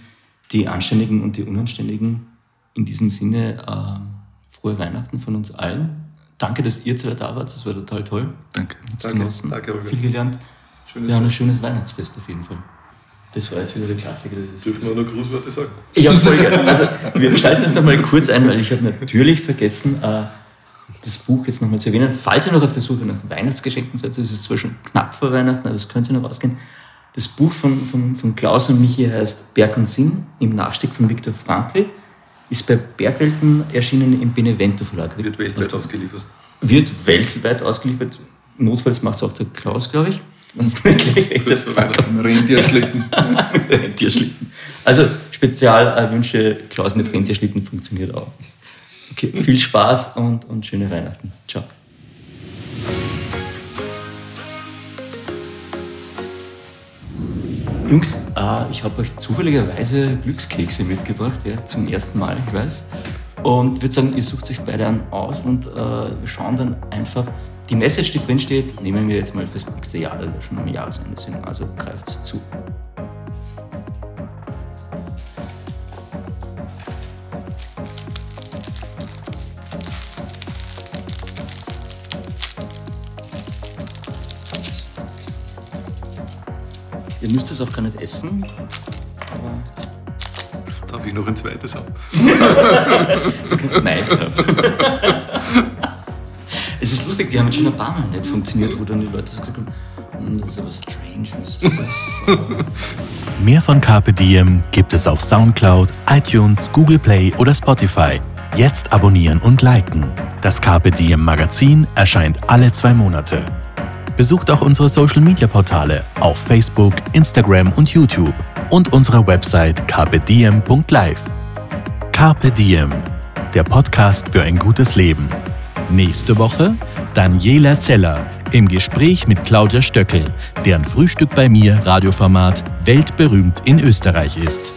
die Anständigen und die Unanständigen. In diesem Sinne, äh, frohe Weihnachten von uns allen. Danke, dass ihr zwei da wart, das war total toll. Danke. Hab's Danke, genossen, danke, Holger. viel gelernt. Schöne Wir haben ein schönes Weihnachtsfest auf jeden Fall. Das war jetzt wieder der Klassiker. Das Dürfen wir noch Grußworte sagen? ja, voll geil. Also, wir schalten das nochmal kurz ein, weil ich habe natürlich vergessen, äh, das Buch jetzt nochmal zu erwähnen. Falls ihr noch auf der Suche nach Weihnachtsgeschenken seid, es ist zwar schon knapp vor Weihnachten, aber es könnte noch ausgehen. Das Buch von, von, von Klaus und Michi heißt Berg und Sinn, im Nachstieg von Viktor Frankl, ist bei Bergwelten erschienen im Benevento Verlag. Wird weltweit ausgeliefert. Wird weltweit ausgeliefert. Notfalls macht es auch der Klaus, glaube ich. Wenn's nicht gleich Weihnachten. Ein Rentierschlitten. Rentierschlitten. Also Spezialwünsche Klaus mit Rentierschlitten funktioniert auch. Okay, viel Spaß und, und schöne Weihnachten. Ciao. Jungs, äh, ich habe euch zufälligerweise Glückskekse mitgebracht, ja, zum ersten Mal, ich weiß. Und würde sagen, ihr sucht euch beide an aus und äh, wir schauen dann einfach. Die Message, die drin steht, nehmen wir jetzt mal fürs nächste Jahr, da wir schon am Jahresende sind. Also greift zu. Ihr müsst es auch gar nicht essen, aber Darf ich noch ein zweites haben? du kannst meins haben. es ist lustig, die haben schon ein paar Mal nicht funktioniert, wo dann die Leute so gesagt haben, "Hm, das ist aber strange, was ist das? Mehr von Carpe Diem gibt es auf Soundcloud, iTunes, Google Play oder Spotify. Jetzt abonnieren und liken. Das Carpe Diem Magazin erscheint alle zwei Monate. Besucht auch unsere Social Media Portale auf Facebook, Instagram und YouTube und unsere Website carpediem.live. Carpe Diem, der Podcast für ein gutes Leben. Nächste Woche Daniela Zeller im Gespräch mit Claudia Stöckel, deren Frühstück bei mir Radioformat weltberühmt in Österreich ist.